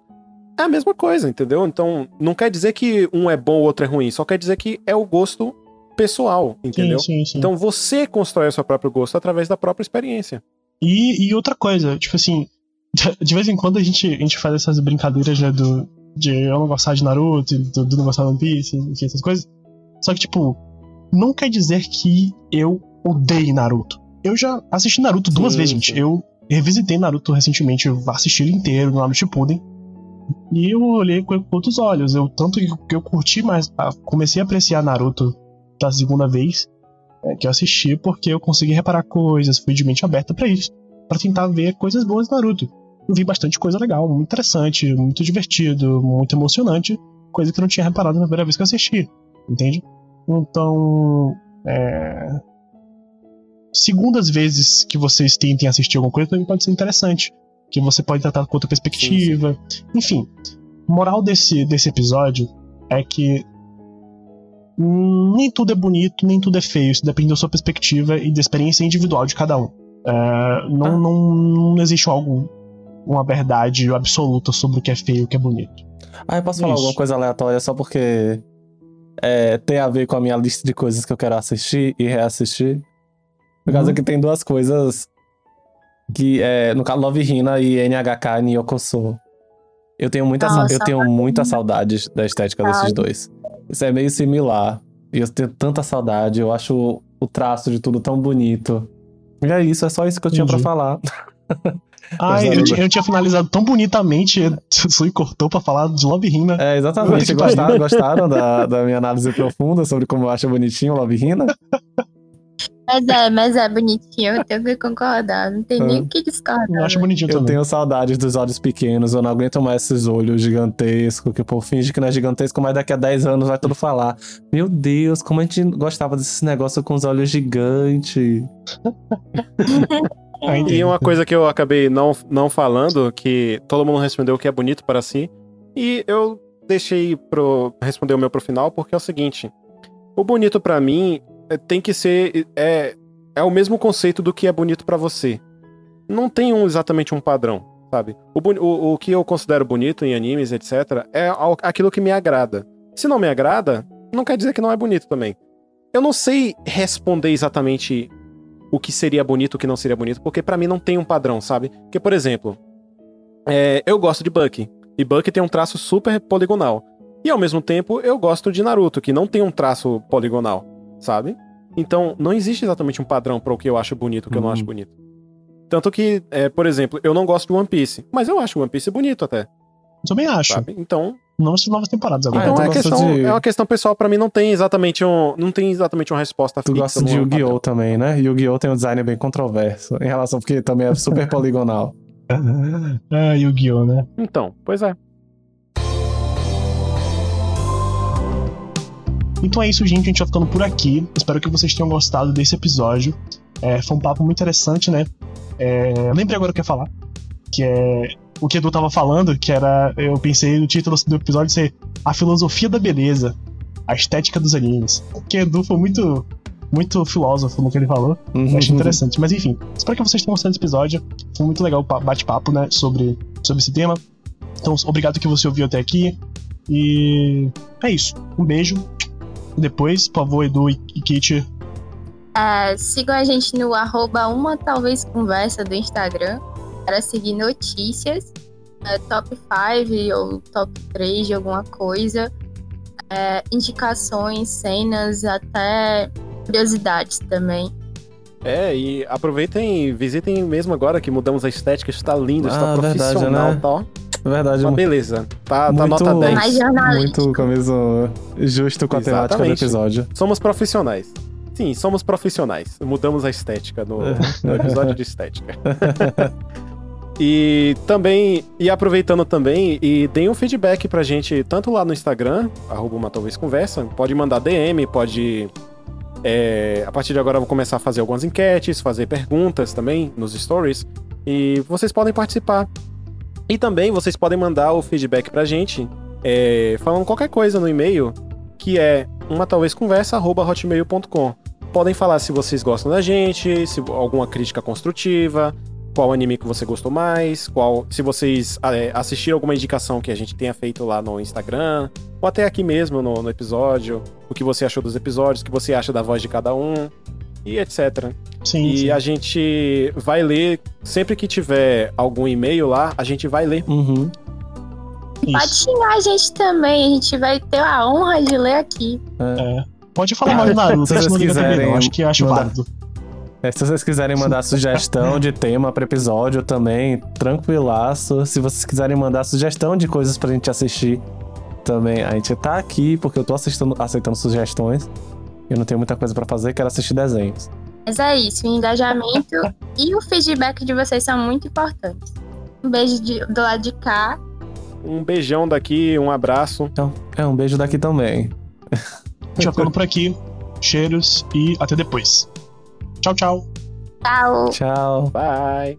Speaker 4: É a mesma coisa, entendeu? Então, não quer dizer que um é bom ou outro é ruim. Só quer dizer que é o gosto pessoal, entendeu?
Speaker 1: Sim, sim, sim.
Speaker 4: Então, você constrói o seu próprio gosto através da própria experiência.
Speaker 1: E, e outra coisa, tipo assim, de vez em quando a gente, a gente faz essas brincadeiras, né, do, de eu não gostar de Naruto, do, do não gostar de One Piece, enfim, essas coisas. Só que, tipo, não quer dizer que eu odeie Naruto. Eu já assisti Naruto duas vezes, gente. Eu revisitei Naruto recentemente, eu assisti ele inteiro no Naruto Shippuden. E eu olhei com outros olhos. Eu, tanto que eu curti mais, ah, comecei a apreciar Naruto da segunda vez é, que eu assisti, porque eu consegui reparar coisas, fui de mente aberta pra isso pra tentar ver coisas boas do Naruto. Eu vi bastante coisa legal, muito interessante, muito divertido, muito emocionante, coisa que eu não tinha reparado na primeira vez que eu assisti, entende? Então, é... segundas vezes que vocês tentem assistir alguma coisa também pode ser interessante, que você pode tratar com outra perspectiva, enfim. Moral desse, desse episódio é que nem tudo é bonito, nem tudo é feio. Isso depende da sua perspectiva e da experiência individual de cada um. É, não,
Speaker 2: Ah.
Speaker 1: não, não existe algo, uma verdade absoluta sobre o que é feio e o que é bonito.
Speaker 2: Ah, eu posso falar
Speaker 1: Isso.
Speaker 2: alguma coisa aleatória só porque é, tem a ver com a minha lista de coisas que eu quero assistir e reassistir? Por causa
Speaker 1: Uhum.
Speaker 2: que tem duas coisas que é, no caso, Love Hina e NHK Nyokoso. Eu tenho muita, sa-
Speaker 3: Nossa,
Speaker 2: eu tenho muita saudade da estética desses
Speaker 3: Ai.
Speaker 2: dois. Isso é meio similar. E eu tenho tanta saudade, eu acho o traço de tudo tão bonito. E é isso, é só isso que eu tinha pra
Speaker 1: Entendi.
Speaker 2: falar.
Speaker 1: Ai,
Speaker 2: Mas
Speaker 1: eu, eu tinha finalizado tão bonitamente, o Sui cortou pra falar de Love Hina.
Speaker 2: É, exatamente.
Speaker 1: Que
Speaker 2: Gostaram, gostaram da, da minha análise profunda sobre como eu acho bonitinho o Love Hina?
Speaker 3: Mas é, mas é bonitinho, eu tenho que concordar. Não tem nem o que discordar.
Speaker 1: Eu acho bonitinho
Speaker 2: Eu
Speaker 1: também.
Speaker 2: tenho saudades dos olhos pequenos, eu não aguento mais esses olhos gigantescos, que o povo finge que não é gigantesco, mas daqui a 10 anos vai tudo falar. Meu Deus, como a gente gostava desse negócio com os olhos gigantes.
Speaker 4: E uma coisa que eu acabei não, não falando, que todo mundo respondeu que é bonito para si, e eu deixei pro responder o meu pro final, porque é o seguinte: o bonito pra mim é, tem que ser. É, é o mesmo conceito do que é bonito pra você. Não tem um, exatamente um padrão, sabe? O, o, o que eu considero bonito em animes, etc., é aquilo que me agrada. Se não me agrada, não quer dizer que não é bonito também. Eu não sei responder exatamente o que seria bonito, o que não seria bonito, porque pra mim não tem um padrão, sabe? Porque, por exemplo, é, eu gosto de Bucky, e Bucky tem um traço super poligonal. E ao mesmo tempo, eu gosto de Naruto, que não tem um traço poligonal, sabe? Então, não existe exatamente um padrão para o que eu acho bonito e o que eu não
Speaker 2: Uhum.
Speaker 4: acho bonito. Tanto que, é, por exemplo, eu não gosto de One Piece, mas eu acho One Piece bonito até,
Speaker 1: Também acho.
Speaker 4: sabe? Então,
Speaker 1: Novas, novas temporadas agora.
Speaker 4: Então
Speaker 2: tu
Speaker 4: é, questão,
Speaker 2: de-
Speaker 4: é uma questão pessoal pra mim, não tem exatamente um, não tem exatamente uma resposta
Speaker 2: Tu
Speaker 4: fixa.
Speaker 2: gosta de
Speaker 4: não
Speaker 2: Yu-Gi-Oh! também, né? Yu-Gi-Oh! tem um design bem controverso, em relação, porque também é super poligonal.
Speaker 1: Ah, Yu-Gi-Oh, né?
Speaker 4: Então, pois é.
Speaker 1: Então é isso, gente. A gente vai ficando por aqui. Espero que vocês tenham gostado desse episódio. É, foi um papo muito interessante, né? É, eu lembrei agora o que eu ia falar. Que é o que Edu tava falando, que era. Eu pensei no título do episódio ser A Filosofia da Beleza. A Estética dos Animes. Porque Edu foi muito. Muito filósofo no que ele falou. Eu achei interessante. Mas enfim, espero que vocês tenham gostado desse episódio. Foi muito legal o pa- bate-papo, né? Sobre, sobre esse tema. Então, obrigado que você ouviu até aqui. E é isso. Um beijo. Depois, por favor, Edu e e Kate.
Speaker 3: É, sigam a gente no arroba uma talvez conversa do Instagram para seguir notícias, é, top 5 ou top 3 de alguma coisa, é, indicações, cenas, até curiosidades também.
Speaker 4: É, e aproveitem e visitem mesmo agora que mudamos a estética, está lindo, está
Speaker 2: Ah, verdade,
Speaker 4: profissional,
Speaker 2: né?
Speaker 4: tá? Ó.
Speaker 2: Verdade,
Speaker 4: Uma beleza. Tá, tá
Speaker 2: Muito-
Speaker 4: nota 10.
Speaker 3: Mais jornalístico.
Speaker 2: muito camisa justo com a temática do
Speaker 4: Exatamente.
Speaker 2: episódio.
Speaker 4: Somos profissionais. Sim, somos profissionais. Mudamos a estética no, no episódio de estética. e também, e aproveitando também, e deem um feedback pra gente, tanto lá no Instagram, arroba uma talvez conversa, pode mandar DM, pode. é, a partir de agora eu vou começar a fazer algumas enquetes, fazer perguntas também nos stories. E vocês podem participar. E também vocês podem mandar o feedback pra gente, é, falando qualquer coisa no e-mail, que é uma talvez conversa hotmail.com. Podem falar se vocês gostam da gente, se alguma crítica construtiva, qual anime que você gostou mais, qual se vocês é, assistiram alguma indicação que a gente tenha feito lá no Instagram, ou até aqui mesmo no, no episódio, o que você achou dos episódios, o que você acha da voz de cada um, e etc.
Speaker 1: Sim,
Speaker 4: E
Speaker 1: sim.
Speaker 4: a gente vai ler, sempre que tiver algum e-mail lá, a gente vai ler.
Speaker 2: Uhum.
Speaker 3: Pode xingar a gente também, a gente vai ter a honra de ler aqui.
Speaker 1: É. Pode falar mal de Naruto,
Speaker 2: Se vocês quiserem
Speaker 1: Acho que acho
Speaker 2: mandar-
Speaker 1: válido.
Speaker 2: É, se vocês quiserem mandar sugestão de tema para episódio também, tranquilaço. Se vocês quiserem mandar sugestão de coisas pra gente assistir, também a gente tá aqui porque eu tô aceitando sugestões. Eu não tenho muita coisa pra fazer, quero assistir desenhos.
Speaker 3: Mas é isso, o engajamento e o feedback de vocês são muito importantes. Um beijo de- do lado de cá.
Speaker 4: Um beijão daqui, um abraço.
Speaker 2: Então, é um beijo daqui também.
Speaker 1: Vai ficando por aqui. Cheiros e até depois. Tchau, tchau.
Speaker 3: Tchau!
Speaker 2: Tchau.
Speaker 4: Bye.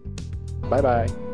Speaker 4: Bye, bye.